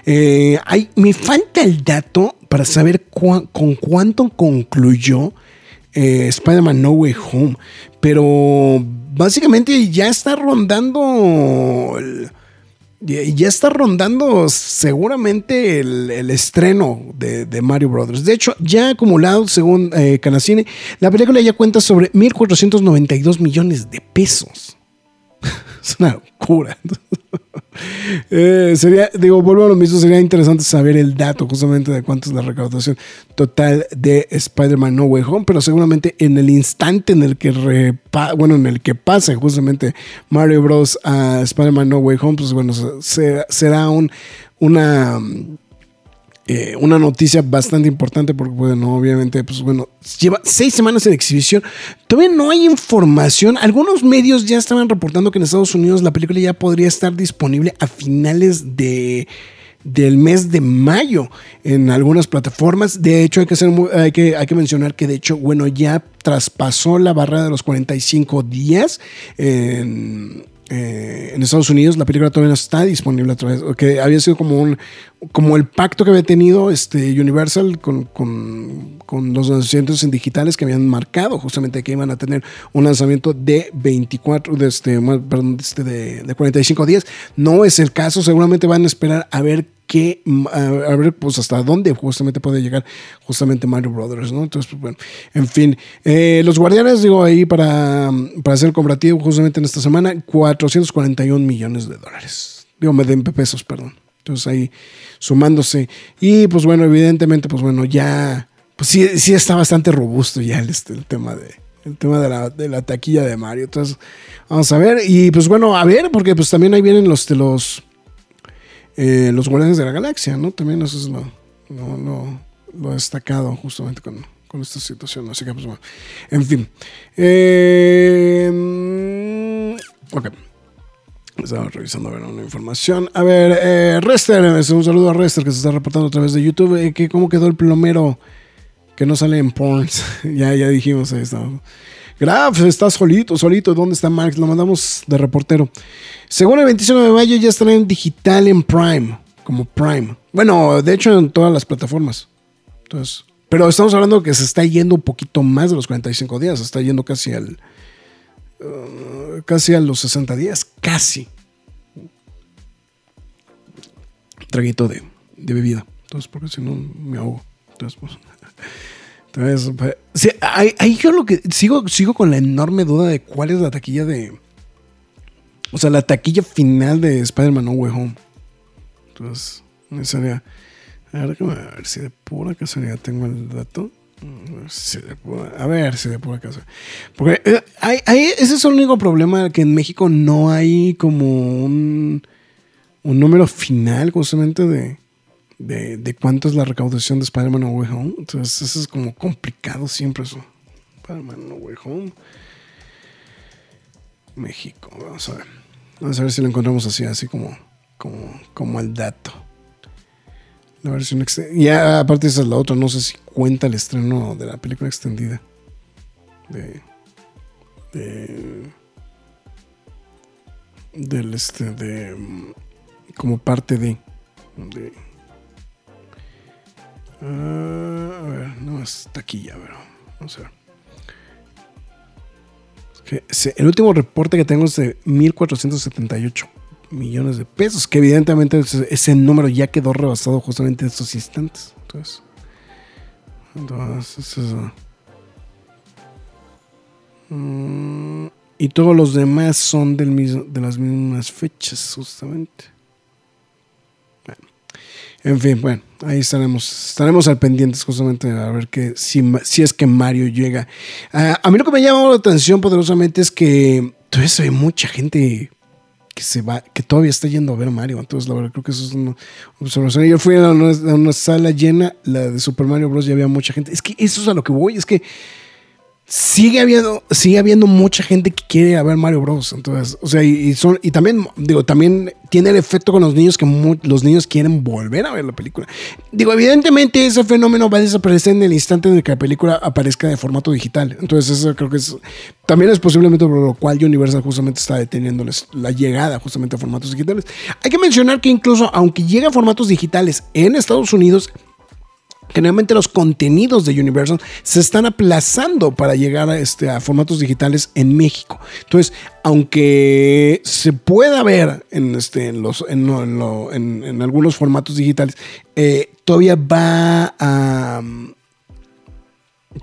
Eh, me falta el dato para saber con cuánto concluyó eh, Spider-Man No Way Home. Pero básicamente ya está rondando. Ya está rondando seguramente el, estreno de, Mario Brothers. De hecho, ya acumulado, según eh, Canacine, la película ya cuenta sobre 1.492 millones de pesos. es una locura. Eh, sería, digo, vuelvo a lo mismo, sería interesante saber el dato justamente de cuánto es la recaudación total de Spider-Man No Way Home, pero seguramente en el instante en el que bueno, en el que pase justamente Mario Bros. a Spider-Man No Way Home, pues bueno, será un, una eh, una noticia bastante importante porque, bueno, obviamente, pues bueno, lleva seis semanas en exhibición. Todavía no hay información. Algunos medios ya estaban reportando que en Estados Unidos la película ya podría estar disponible a finales de del mes de mayo en algunas plataformas. De hecho, hay que, hay, que, hay que mencionar que de hecho, bueno, ya traspasó la barrera de los 45 días en, eh, en Estados Unidos la película todavía no está disponible a través, que había sido como un como el pacto que había tenido este Universal con, con, los lanzamientos en digitales que habían marcado justamente que iban a tener un lanzamiento de 24, de, este, perdón, este, de, de 45 días. No es el caso, seguramente van a esperar a ver que a, ver pues hasta dónde justamente puede llegar justamente Mario Brothers, ¿no? Entonces, pues, bueno, en fin, eh, los guardianes, digo, ahí para, para hacer el comparativo justamente en esta semana, 441 millones de dólares. Digo, me den pesos, perdón. Entonces ahí sumándose. Y pues bueno, evidentemente, pues bueno, ya, pues sí, sí está bastante robusto ya el, este, el tema de, el tema de la, de la, taquilla de Mario. Entonces, vamos a ver. Y pues bueno, a ver, porque pues también ahí vienen los de los eh, los Guardianes de la Galaxia, ¿no? También eso es lo, lo, destacado justamente con, esta situación. Así que, pues bueno, en fin. Eh, ok. Estaba revisando a ver una información. A ver, eh, Rester, un saludo a Rester que se está reportando a través de YouTube. Eh, que ¿Cómo quedó el plomero que no sale en porns? ya, ya dijimos ahí Graf, está solito, solito. ¿Dónde está Marx? Lo mandamos de reportero. Según el 25 de mayo ya estará en digital en Prime, como Prime. Bueno, de hecho en todas las plataformas. Entonces, pero estamos hablando que se está yendo un poquito más de los 45 días, se está yendo casi al uh, casi a los 60 días, casi. Traguito de, bebida. Entonces, porque si no me ahogo. Entonces, pues entonces, pues, ahí, yo lo que sigo, sigo con la enorme duda de cuál es la taquilla de. O sea, la taquilla final de Spider-Man No Way Home. Entonces, sería. A ver, a ver si de pura casualidad tengo el dato. A ver si de pura, casualidad. Porque eh, ese es el único problema que en México no hay como un, un número final justamente de, de, cuánto es la recaudación de Spider-Man No Way Home. Entonces, eso es como complicado siempre eso. Spider-Man No Way Home. México. Vamos a ver. Vamos a ver si lo encontramos así, así como, como, como el dato. La versión extendida. Ya, aparte, esa es la otra. No sé si cuenta el estreno de la película extendida. De. de del este. de. como parte de. Ah, a ver, no es taquilla, pero vamos a el último reporte que tengo es de 1.478 millones de pesos, que evidentemente ese, número ya quedó rebasado justamente en estos instantes. Entonces, entonces mm, y todos los demás son del mismo, de las mismas fechas, justamente. En fin, bueno, ahí estaremos. Estaremos al pendientes justamente a ver que si, si es que Mario llega. Ah, a mí lo que me llama la atención poderosamente es que todavía se ve mucha gente que se va, que todavía está yendo a ver a Mario. Entonces, la verdad, creo que eso es una observación. Yo fui a una, a una sala llena, la de Super Mario Bros. y había mucha gente. Es que eso es a lo que voy, es que sigue habiendo, sigue habiendo mucha gente que quiere ver Mario Bros. Entonces, o sea, y, son, y también, digo, también tiene el efecto con los niños que los niños quieren volver a ver la película. Digo, evidentemente ese fenómeno va a desaparecer en el instante en el que la película aparezca de formato digital. Entonces, eso creo que es, también es posiblemente por lo cual Universal justamente está deteniéndoles la llegada justamente a formatos digitales. Hay que mencionar que incluso aunque llegue a formatos digitales en Estados Unidos, Generalmente los contenidos de Universal se están aplazando para llegar a, este, formatos digitales en México. Entonces, aunque se pueda ver en, este, algunos formatos digitales, eh, todavía va a...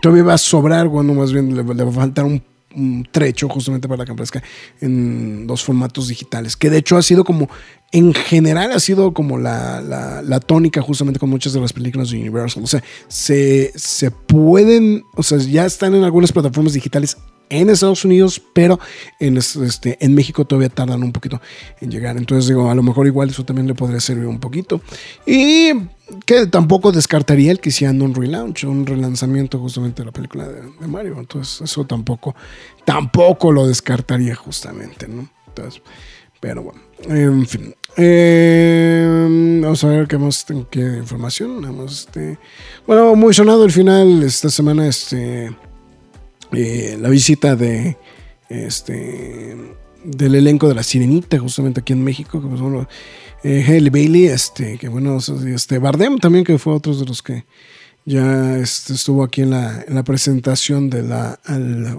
Todavía va a sobrar, bueno, más bien le va a faltar un un trecho justamente para que aparezca en los formatos digitales, que de hecho ha sido como, en general ha sido como la, la, tónica justamente con muchas de las películas de Universal. O sea, se, se pueden, o sea, ya están en algunas plataformas digitales en Estados Unidos, pero en, este, en México todavía tardan un poquito en llegar. Entonces digo, a lo mejor igual eso también le podría servir un poquito. Y que tampoco descartaría el que hicieran un relaunch, un relanzamiento justamente de la película de, Mario. Entonces eso tampoco, tampoco lo descartaría justamente, ¿no? Entonces, pero bueno, en fin. Eh, vamos a ver qué más tengo que información. este, bueno, muy sonado el final esta semana, este eh, la visita de este del elenco de la Sirenita, justamente aquí en México, que pues, bueno, eh, Bailey, este, que bueno, este, Bardem también, que fue otro de los que ya este, estuvo aquí en la, en la presentación de la,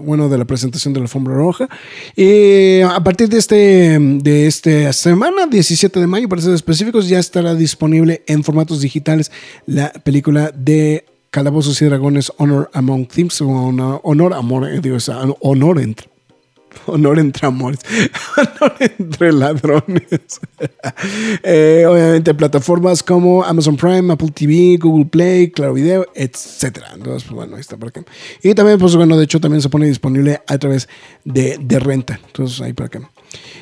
bueno, de la presentación de la alfombra roja. Y a partir de este, de esta semana, 17 de mayo, para ser específicos, ya estará disponible en formatos digitales la película de Calabozos y Dragones Honor Among Thieves, o honor, amor, eh, digo, honor entre, honor entre amores, honor entre ladrones. eh, obviamente plataformas como Amazon Prime, Apple TV, Google Play, Claro Video, etc. Entonces, pues, bueno, ahí está por acá. Y también, pues bueno, de hecho también se pone disponible a través de, de renta. Entonces, ahí para acá.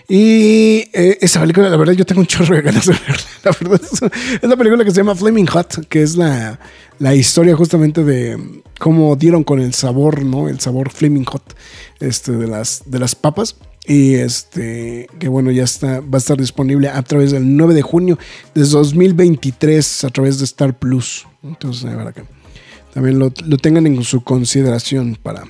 Y eh, esa película, la verdad, yo tengo un chorro de ganas de verla. La verdad, es, una película que se llama Flaming Hot, que es la, la, historia justamente de cómo dieron con el sabor, ¿no? El sabor Flaming Hot este, de, las, de las papas. Y este, que bueno, ya está, va a estar disponible a través del 9 de junio de 2023 a través de Star Plus. Entonces, a ver acá. También lo, lo tengan en su consideración para,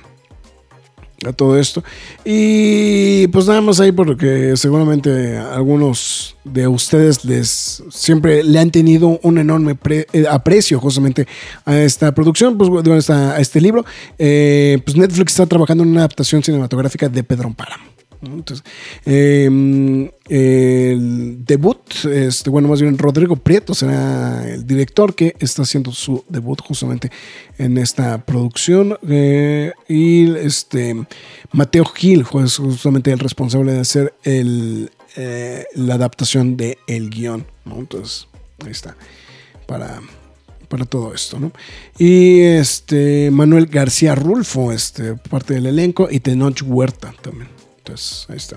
a todo esto. Y pues nada más ahí porque seguramente algunos de ustedes les siempre le han tenido un enorme eh, aprecio justamente a esta producción, pues a, este libro. Eh, pues Netflix está trabajando en una adaptación cinematográfica de Pedro Páramo. Entonces, em, el debut, este, bueno, más bien Rodrigo Prieto será el director que está haciendo su debut justamente en esta producción. Eh, y este Mateo Gil es justamente el responsable de hacer el, eh, la adaptación del el guion. Entonces, ahí está. Para, para todo esto, ¿no? Y este Manuel García Rulfo, este, parte del elenco, y Tenoch Huerta también. Entonces, ahí está.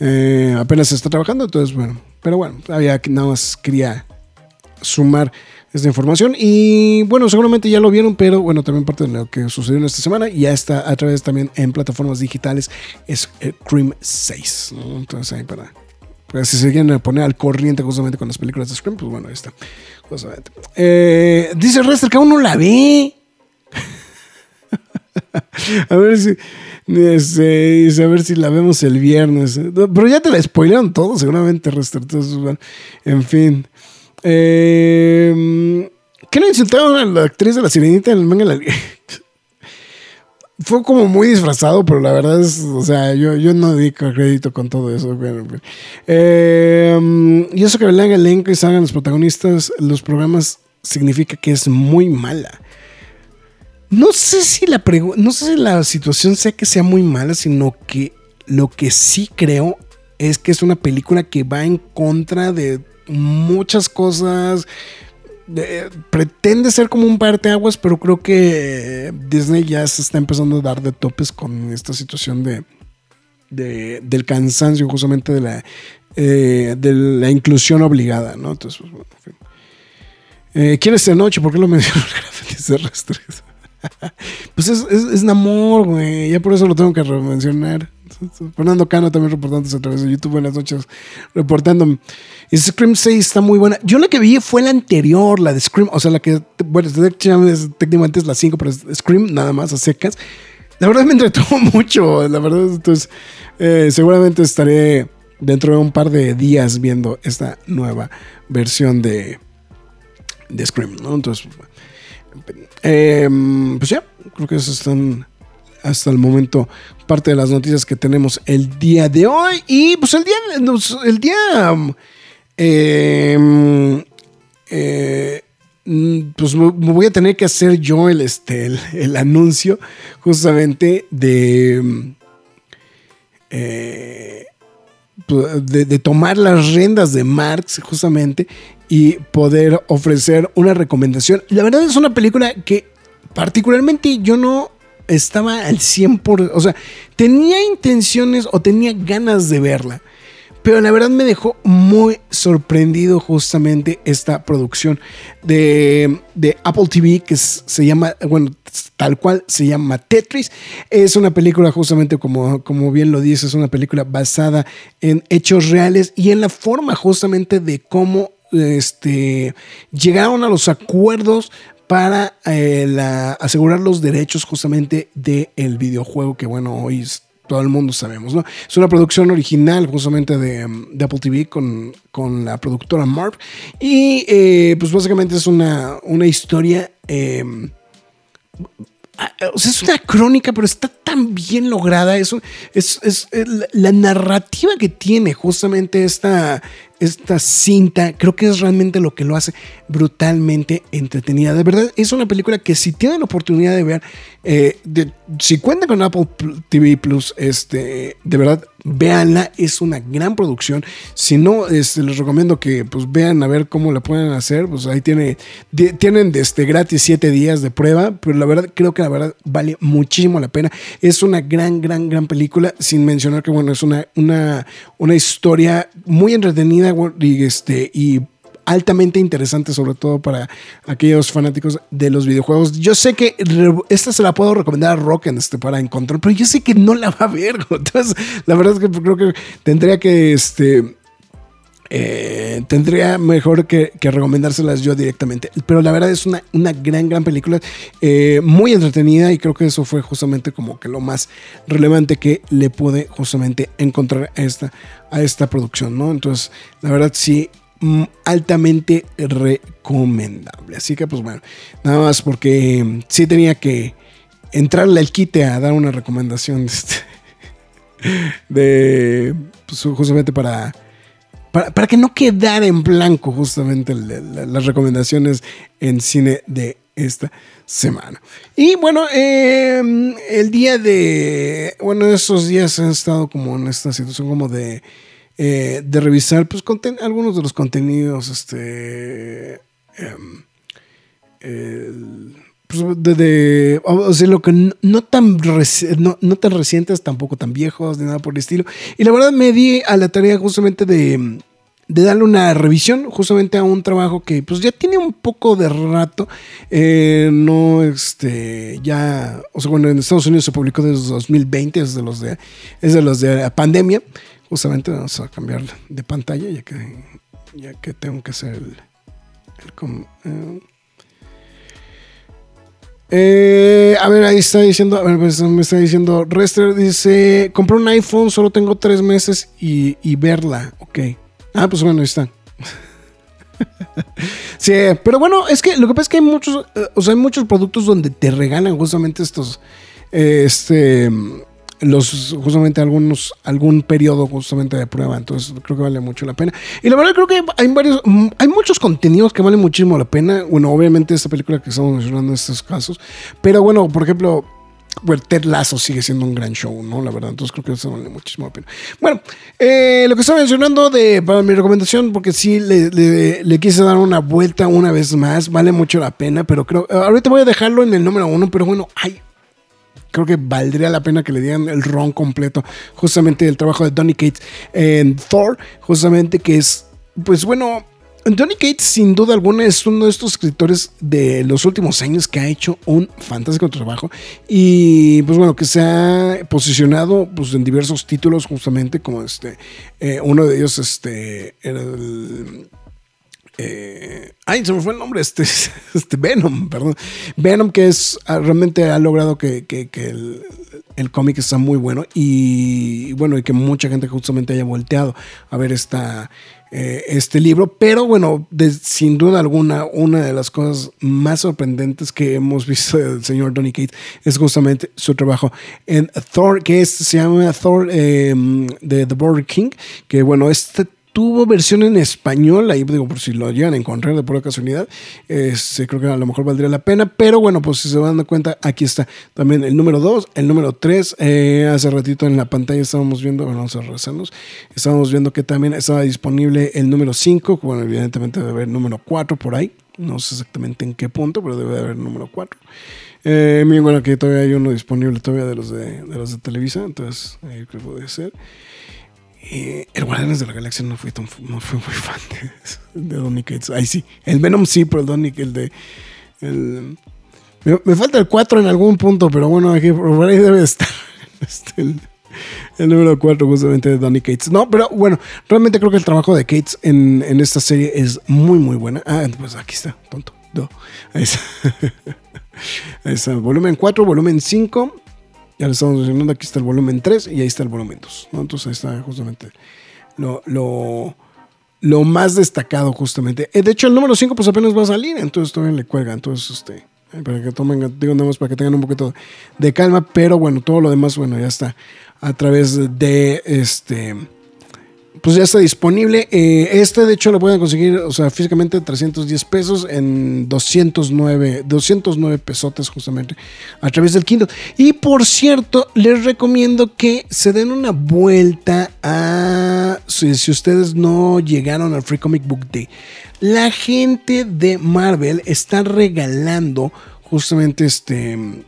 Eh, apenas está trabajando, entonces, bueno. Pero bueno, había nada más quería sumar esta información. Y bueno, seguramente ya lo vieron, pero bueno, también parte de lo que sucedió en esta semana. Ya está a través también en plataformas digitales. Es Scream 6. Entonces, ahí para. Pues si se quieren poner al corriente justamente con las películas de Scream, pues bueno, ahí está. Justamente. Eh, dice Rester que aún no la ve. a ver si. Este, a ver si la vemos el viernes. Pero ya te la spoilearon todo, seguramente, Rester. en fin. Eh, ¿Qué no insultaron a la actriz de la sirenita en el manga? Fue como muy disfrazado, pero la verdad es, o sea, yo, yo no di crédito con todo eso. Eh, y eso que el elenco y salgan los protagonistas, los programas, significa que es muy mala. No sé si la no sé si la situación sea que sea muy mala, sino que lo que sí creo es que es una película que va en contra de muchas cosas. pretende ser como un parteaguas, pero creo que Disney ya se está empezando a dar de topes con esta situación de, del cansancio, justamente de la, eh, de la inclusión obligada, ¿no? Entonces, pues, bueno, eh, ¿Quién es noche? ¿Por qué lo mencionó el pues es, es, es güey. Ya por eso lo tengo que mencionar. Fernando Cano también reportándose a través de YouTube. Buenas noches, reportando. Y Scream 6 está muy buena. Yo la que vi fue la anterior, la de Scream. O sea, la que, bueno, técnicamente es la 5, pero es Scream nada más a secas. La verdad me entretuvo mucho. La verdad, entonces, eh, seguramente estaré dentro de un par de días viendo esta nueva versión de, de Scream, ¿no? Entonces, Em, pues ya, creo que esas están hasta el momento parte de las noticias que tenemos el día de hoy. Y pues el día, el día, em, eh, pues me voy a tener que hacer yo el, este, el, anuncio justamente de, eh, de, de, tomar las rendas de Marx justamente y poder ofrecer una recomendación. La verdad es una película que particularmente yo no estaba al 100%, por, o sea, tenía intenciones o tenía ganas de verla. Pero la verdad me dejó muy sorprendido justamente esta producción de, Apple TV que se llama, bueno, tal cual se llama Tetris. Es una película justamente como, como bien lo dice, es una película basada en hechos reales y en la forma justamente de cómo este, llegaron a los acuerdos para eh, asegurar los derechos justamente del videojuego que bueno, hoy todo el mundo sabemos, ¿no? Es una producción original justamente de, Apple TV con, con, la productora Marv y eh, pues básicamente es una, una historia... Em, o sea, es una crónica, pero está tan bien lograda. Es, es, es, la narrativa que tiene justamente esta, esta cinta, creo que es realmente lo que lo hace brutalmente entretenida. De verdad, es una película que si tienen la oportunidad de ver, eh, si cuentan con Apple TV Plus, este, de verdad, véanla, es una gran producción. Si no, este, les recomiendo que pues vean a ver cómo la pueden hacer. Pues ahí tiene, tienen este, gratis siete días de prueba, pero la verdad, creo que la verdad vale muchísimo la pena. Es una gran, gran, gran película, sin mencionar que, bueno, es una, una historia muy entretenida y, este, y altamente interesante, sobre todo para aquellos fanáticos de los videojuegos. Yo sé que esta se la puedo recomendar a Rock este, para encontrar, pero yo sé que no la va a ver. Entonces, la verdad es que creo que tendría que este, eh, tendría mejor que, recomendárselas yo directamente. Pero la verdad es una, una gran, gran película, eh, muy entretenida y creo que eso fue justamente como que lo más relevante que le pude justamente encontrar a esta, a esta producción, ¿no? Entonces, la verdad sí, mm, altamente recomendable. Así que pues bueno, nada más porque mm, sí tenía que entrarle al quite a dar una recomendación este, de pues, justamente para para, que no quedara en blanco justamente las recomendaciones en cine de esta semana. Y bueno, em, el día de, bueno, esos días han estado como en esta situación como de, eh, de revisar pues algunos de los contenidos, este... Em, pues de, o sea, lo que no, tan no, no, tan recientes, tampoco tan viejos, ni nada por el estilo. Y la verdad me di a la tarea justamente de, de darle una revisión justamente a un trabajo que pues ya tiene un poco de rato. Eh, no, este, ya, o sea, bueno, en Estados Unidos se publicó desde 2020, es de los de, es los de la pandemia. Justamente vamos a cambiar de pantalla ya que, ya que tengo que hacer el... Eh, eh, a ver, ahí está diciendo, a ver, pues, me está diciendo, Rester dice, compré un iPhone, solo tengo tres meses y, y verla, ok. Ah, pues bueno, ahí está. sí, pero bueno, es que lo que pasa es que hay muchos, eh, o sea, hay muchos productos donde te regalan justamente estos, este, los, justamente algunos, algún periodo justamente de prueba. Entonces creo que vale mucho la pena. Y la verdad creo que hay varios, mm, hay muchos contenidos que valen muchísimo la pena. Bueno, obviamente esta película que estamos mencionando en estos casos. Pero bueno, por ejemplo, Ted Lasso sigue siendo un gran show, ¿no? La verdad, entonces creo que eso vale muchísimo la pena. Bueno, eh, lo que estaba mencionando de, para mi recomendación, porque sí le, quise dar una vuelta una vez más, vale mucho la pena, pero creo, ahorita voy a dejarlo en el número uno, pero bueno, hay creo que valdría la pena que le dieran el ron completo, justamente el trabajo de Donny Cates en Thor, justamente que es, pues bueno, Donny Cates, sin duda alguna, es uno de estos escritores de los últimos años que ha hecho un fantástico trabajo y, pues bueno, que se ha posicionado pues, en diversos títulos, justamente como este, eh, uno de ellos, este, era el. Eh, ay, se me fue el nombre, este, este Venom, perdón. Venom, que es ah, realmente ha logrado que, el, cómic está muy bueno y bueno, y que mucha gente justamente haya volteado a ver esta, eh, este libro. Pero bueno, sin duda alguna, una de las cosas más sorprendentes que hemos visto del señor Donny Cates es justamente su trabajo en Thor, que se llama Thor em, de The Border King, que bueno, este tuvo versión en español, ahí digo, por si lo llegan a encontrar de pura casualidad, este, creo que a lo mejor valdría la pena, pero bueno, pues si se van dando cuenta, aquí está también el número 2, el número 3, eh, hace ratito en la pantalla estábamos viendo, bueno, vamos a rezarnos, estábamos viendo que también estaba disponible el número 5, bueno, evidentemente debe haber número 4 por ahí, no sé exactamente en qué punto, pero debe haber número 4. Eh, bueno, que todavía hay uno disponible todavía de los de, de los de Televisa, entonces ahí que puede ser. Eh, el Guardianes de la Galaxia no fui, fui muy fan de, de Donny Cates. Ahí sí. El Venom sí, pero el Donny, el de. Me, falta el 4 en algún punto, pero bueno, aquí por ahí debe estar. Este, el, número 4 justamente de Donny Cates. No, pero bueno, realmente creo que el trabajo de Cates en, en esta serie es muy, muy buena. Ah, pues aquí está, tonto. No, ahí está. ahí está. Volumen 4, volumen 5. Ya le estamos mencionando, aquí está el volumen 3 y ahí está el volumen 2. Entonces ahí está justamente lo, lo, más destacado justamente. Eh, de hecho, el número 5 pues apenas va a salir, entonces todavía le cuelga. Entonces, este, eh, para que tomen, digo nada más para que tengan un poquito de calma, pero bueno, todo lo demás, bueno, ya está a través de este pues ya está disponible. Eh, este, de hecho, lo pueden conseguir, o sea, físicamente 310 pesos en 209, 209 pesotes justamente a través del Kindle. Y por cierto, les recomiendo que se den una vuelta a, si, si ustedes no llegaron al Free Comic Book Day, la gente de Marvel está regalando justamente este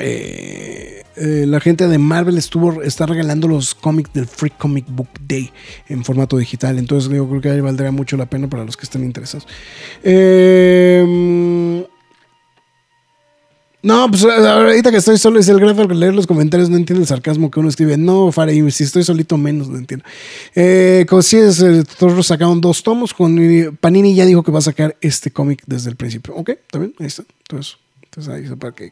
eh, eh, la gente de Marvel estuvo está regalando los cómics del Free Comic Book Day en formato digital. Entonces yo creo que ahí valdría mucho la pena para los que estén interesados. Em, no, pues ahorita que estoy solo es el grafo al leer los comentarios no entiende el sarcasmo que uno escribe. No, Farey, si estoy solito menos lo entiendo. Eh, como si es, todos sacaron dos tomos, con Panini ya dijo que va a sacar este cómic desde el principio. Ok, también, ahí está. Entonces, entonces ahí, para que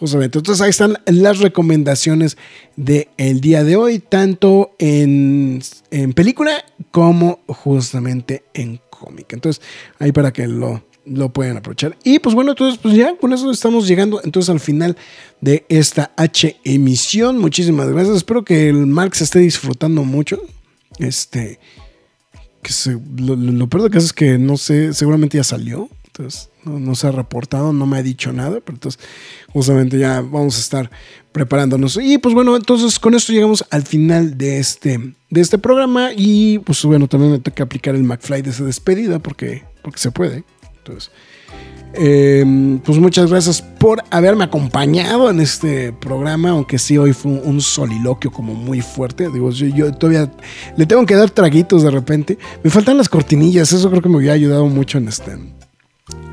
Justamente. Entonces ahí están las recomendaciones del día de hoy, tanto en, película como justamente en cómic. Entonces ahí para que lo, lo puedan aprovechar. Y pues bueno, entonces pues ya con eso estamos llegando entonces al final de esta H emisión. Muchísimas gracias. Espero que el Marx esté disfrutando mucho. Este, que lo, lo peor de caso es que no sé, seguramente ya salió. Entonces, no, se ha reportado, no me ha dicho nada, pero entonces justamente ya vamos a estar preparándonos. Y pues bueno, entonces con esto llegamos al final de este, de este programa y pues bueno, también me que aplicar el McFly de esa despedida porque, porque se puede. Entonces, em, pues muchas gracias por haberme acompañado en este programa, aunque sí hoy fue un, soliloquio como muy fuerte. Digo, yo, yo, todavía le tengo que dar traguitos de repente. Me faltan las cortinillas, eso creo que me hubiera ayudado mucho en este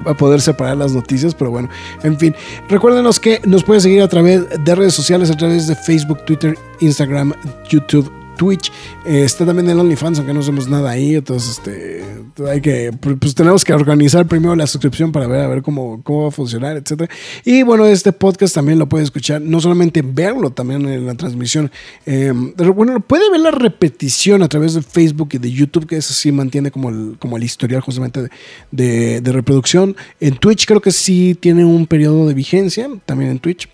a poder separar las noticias, pero bueno, en fin, recuérdenos que nos pueden seguir a través de redes sociales, a través de Facebook, Twitter, Instagram, YouTube Twitch. Está también el OnlyFans, aunque no hacemos nada ahí. Entonces, este, hay que, pues tenemos que organizar primero la suscripción para ver a ver cómo, cómo va a funcionar, etcétera. Y bueno, este podcast también lo puede escuchar, no solamente verlo también en la transmisión. Eh, bueno, puede ver la repetición a través de Facebook y de YouTube, que eso sí mantiene como el, como el historial justamente de, de reproducción. En Twitch creo que sí tiene un periodo de vigencia, también en Twitch.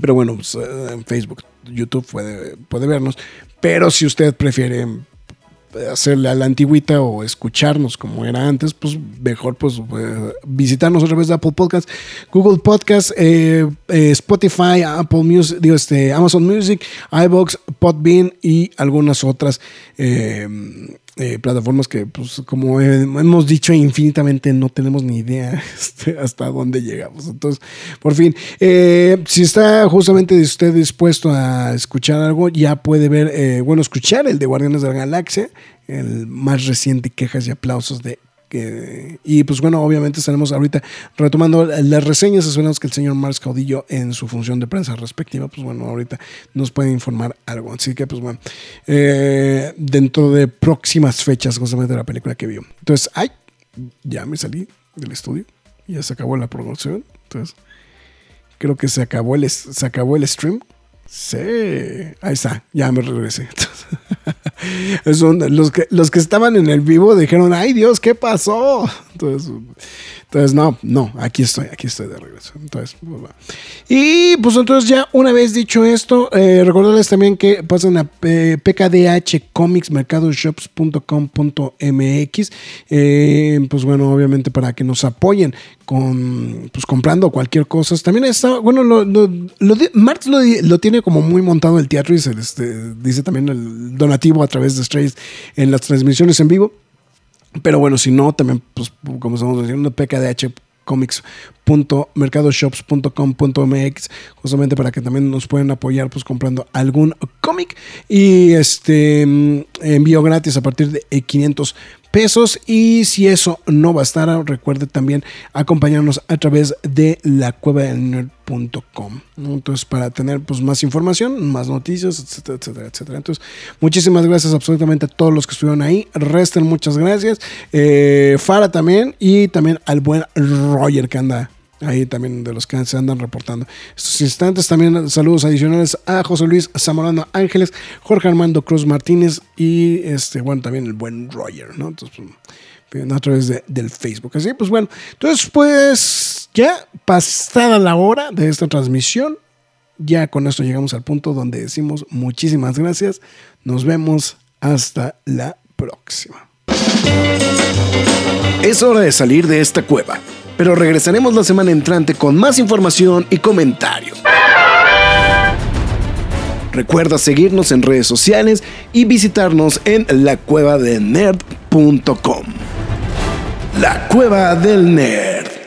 Pero bueno, pues, eh, en Facebook, YouTube puede, puede vernos. Pero si usted prefiere hacerle a la antigüita o escucharnos como era antes, pues mejor pues eh, visitarnos a través de Apple Podcast, Google Podcast, eh, eh, Spotify, Apple Music, digo, este, Amazon Music, iBox, Podbean y algunas otras plataformas que, pues, como hemos dicho infinitamente, no tenemos ni idea este, hasta dónde llegamos. Entonces, por fin, si está justamente usted dispuesto a escuchar algo, ya puede ver, bueno, escuchar el de Guardianes de la Galaxia el más reciente quejas y aplausos de y pues bueno, obviamente estaremos ahorita retomando las reseñas. Esperamos que el señor Mars Caudillo, en su función de prensa respectiva, pues bueno, ahorita nos puede informar algo. Así que, pues bueno, eh, dentro de próximas fechas, justamente la película que vio. Entonces, ay, ya me salí del estudio, ya se acabó la promoción. Entonces, creo que se acabó el, se acabó el stream. Sí, ahí está, ya me regresé. los, que, los que estaban en el vivo dijeron, ay Dios, ¿qué pasó? Entonces, entonces, no, no, aquí estoy, aquí estoy de regreso. Entonces, pues, y pues entonces ya una vez dicho esto, eh, recordarles también que pasen a eh, pkdhcomicsmercadoshops.com.mx. Eh, pues bueno, obviamente para que nos apoyen con, pues comprando cualquier cosa. También está, bueno, lo, lo, Marx lo, tiene como muy montado el teatro y se este, dice también el donativo a través de Strays en las transmisiones en vivo. Pero bueno, si no, también, pues, como estamos diciendo, PKDH comics.mercadoshops.com.mx justamente para que también nos puedan apoyar pues comprando algún cómic. Y este envío gratis a partir de 500 pesos. Y si eso no bastara recuerde también acompañarnos a través de la cueva del nerd.com entonces para tener pues más información más noticias etcétera etcétera etcétera. Entonces muchísimas gracias absolutamente a todos los que estuvieron ahí. Resten muchas gracias. Eh, Fara también y también al buen Roger que anda ahí también de los que se andan reportando. Estos instantes también saludos adicionales a José Luis Zamorano Ángeles, Jorge Armando Cruz Martínez y este, bueno, también el buen Roger, ¿no? Entonces, pues, a través del Facebook. Así, pues bueno, entonces pues ya pasada la hora de esta transmisión, ya con esto llegamos al punto donde decimos muchísimas gracias, nos vemos hasta la próxima. Es hora de salir de esta cueva pero regresaremos la semana entrante con más información y comentarios. Recuerda seguirnos en redes sociales y visitarnos en lacuevadelnerd.com. La Cueva del Nerd.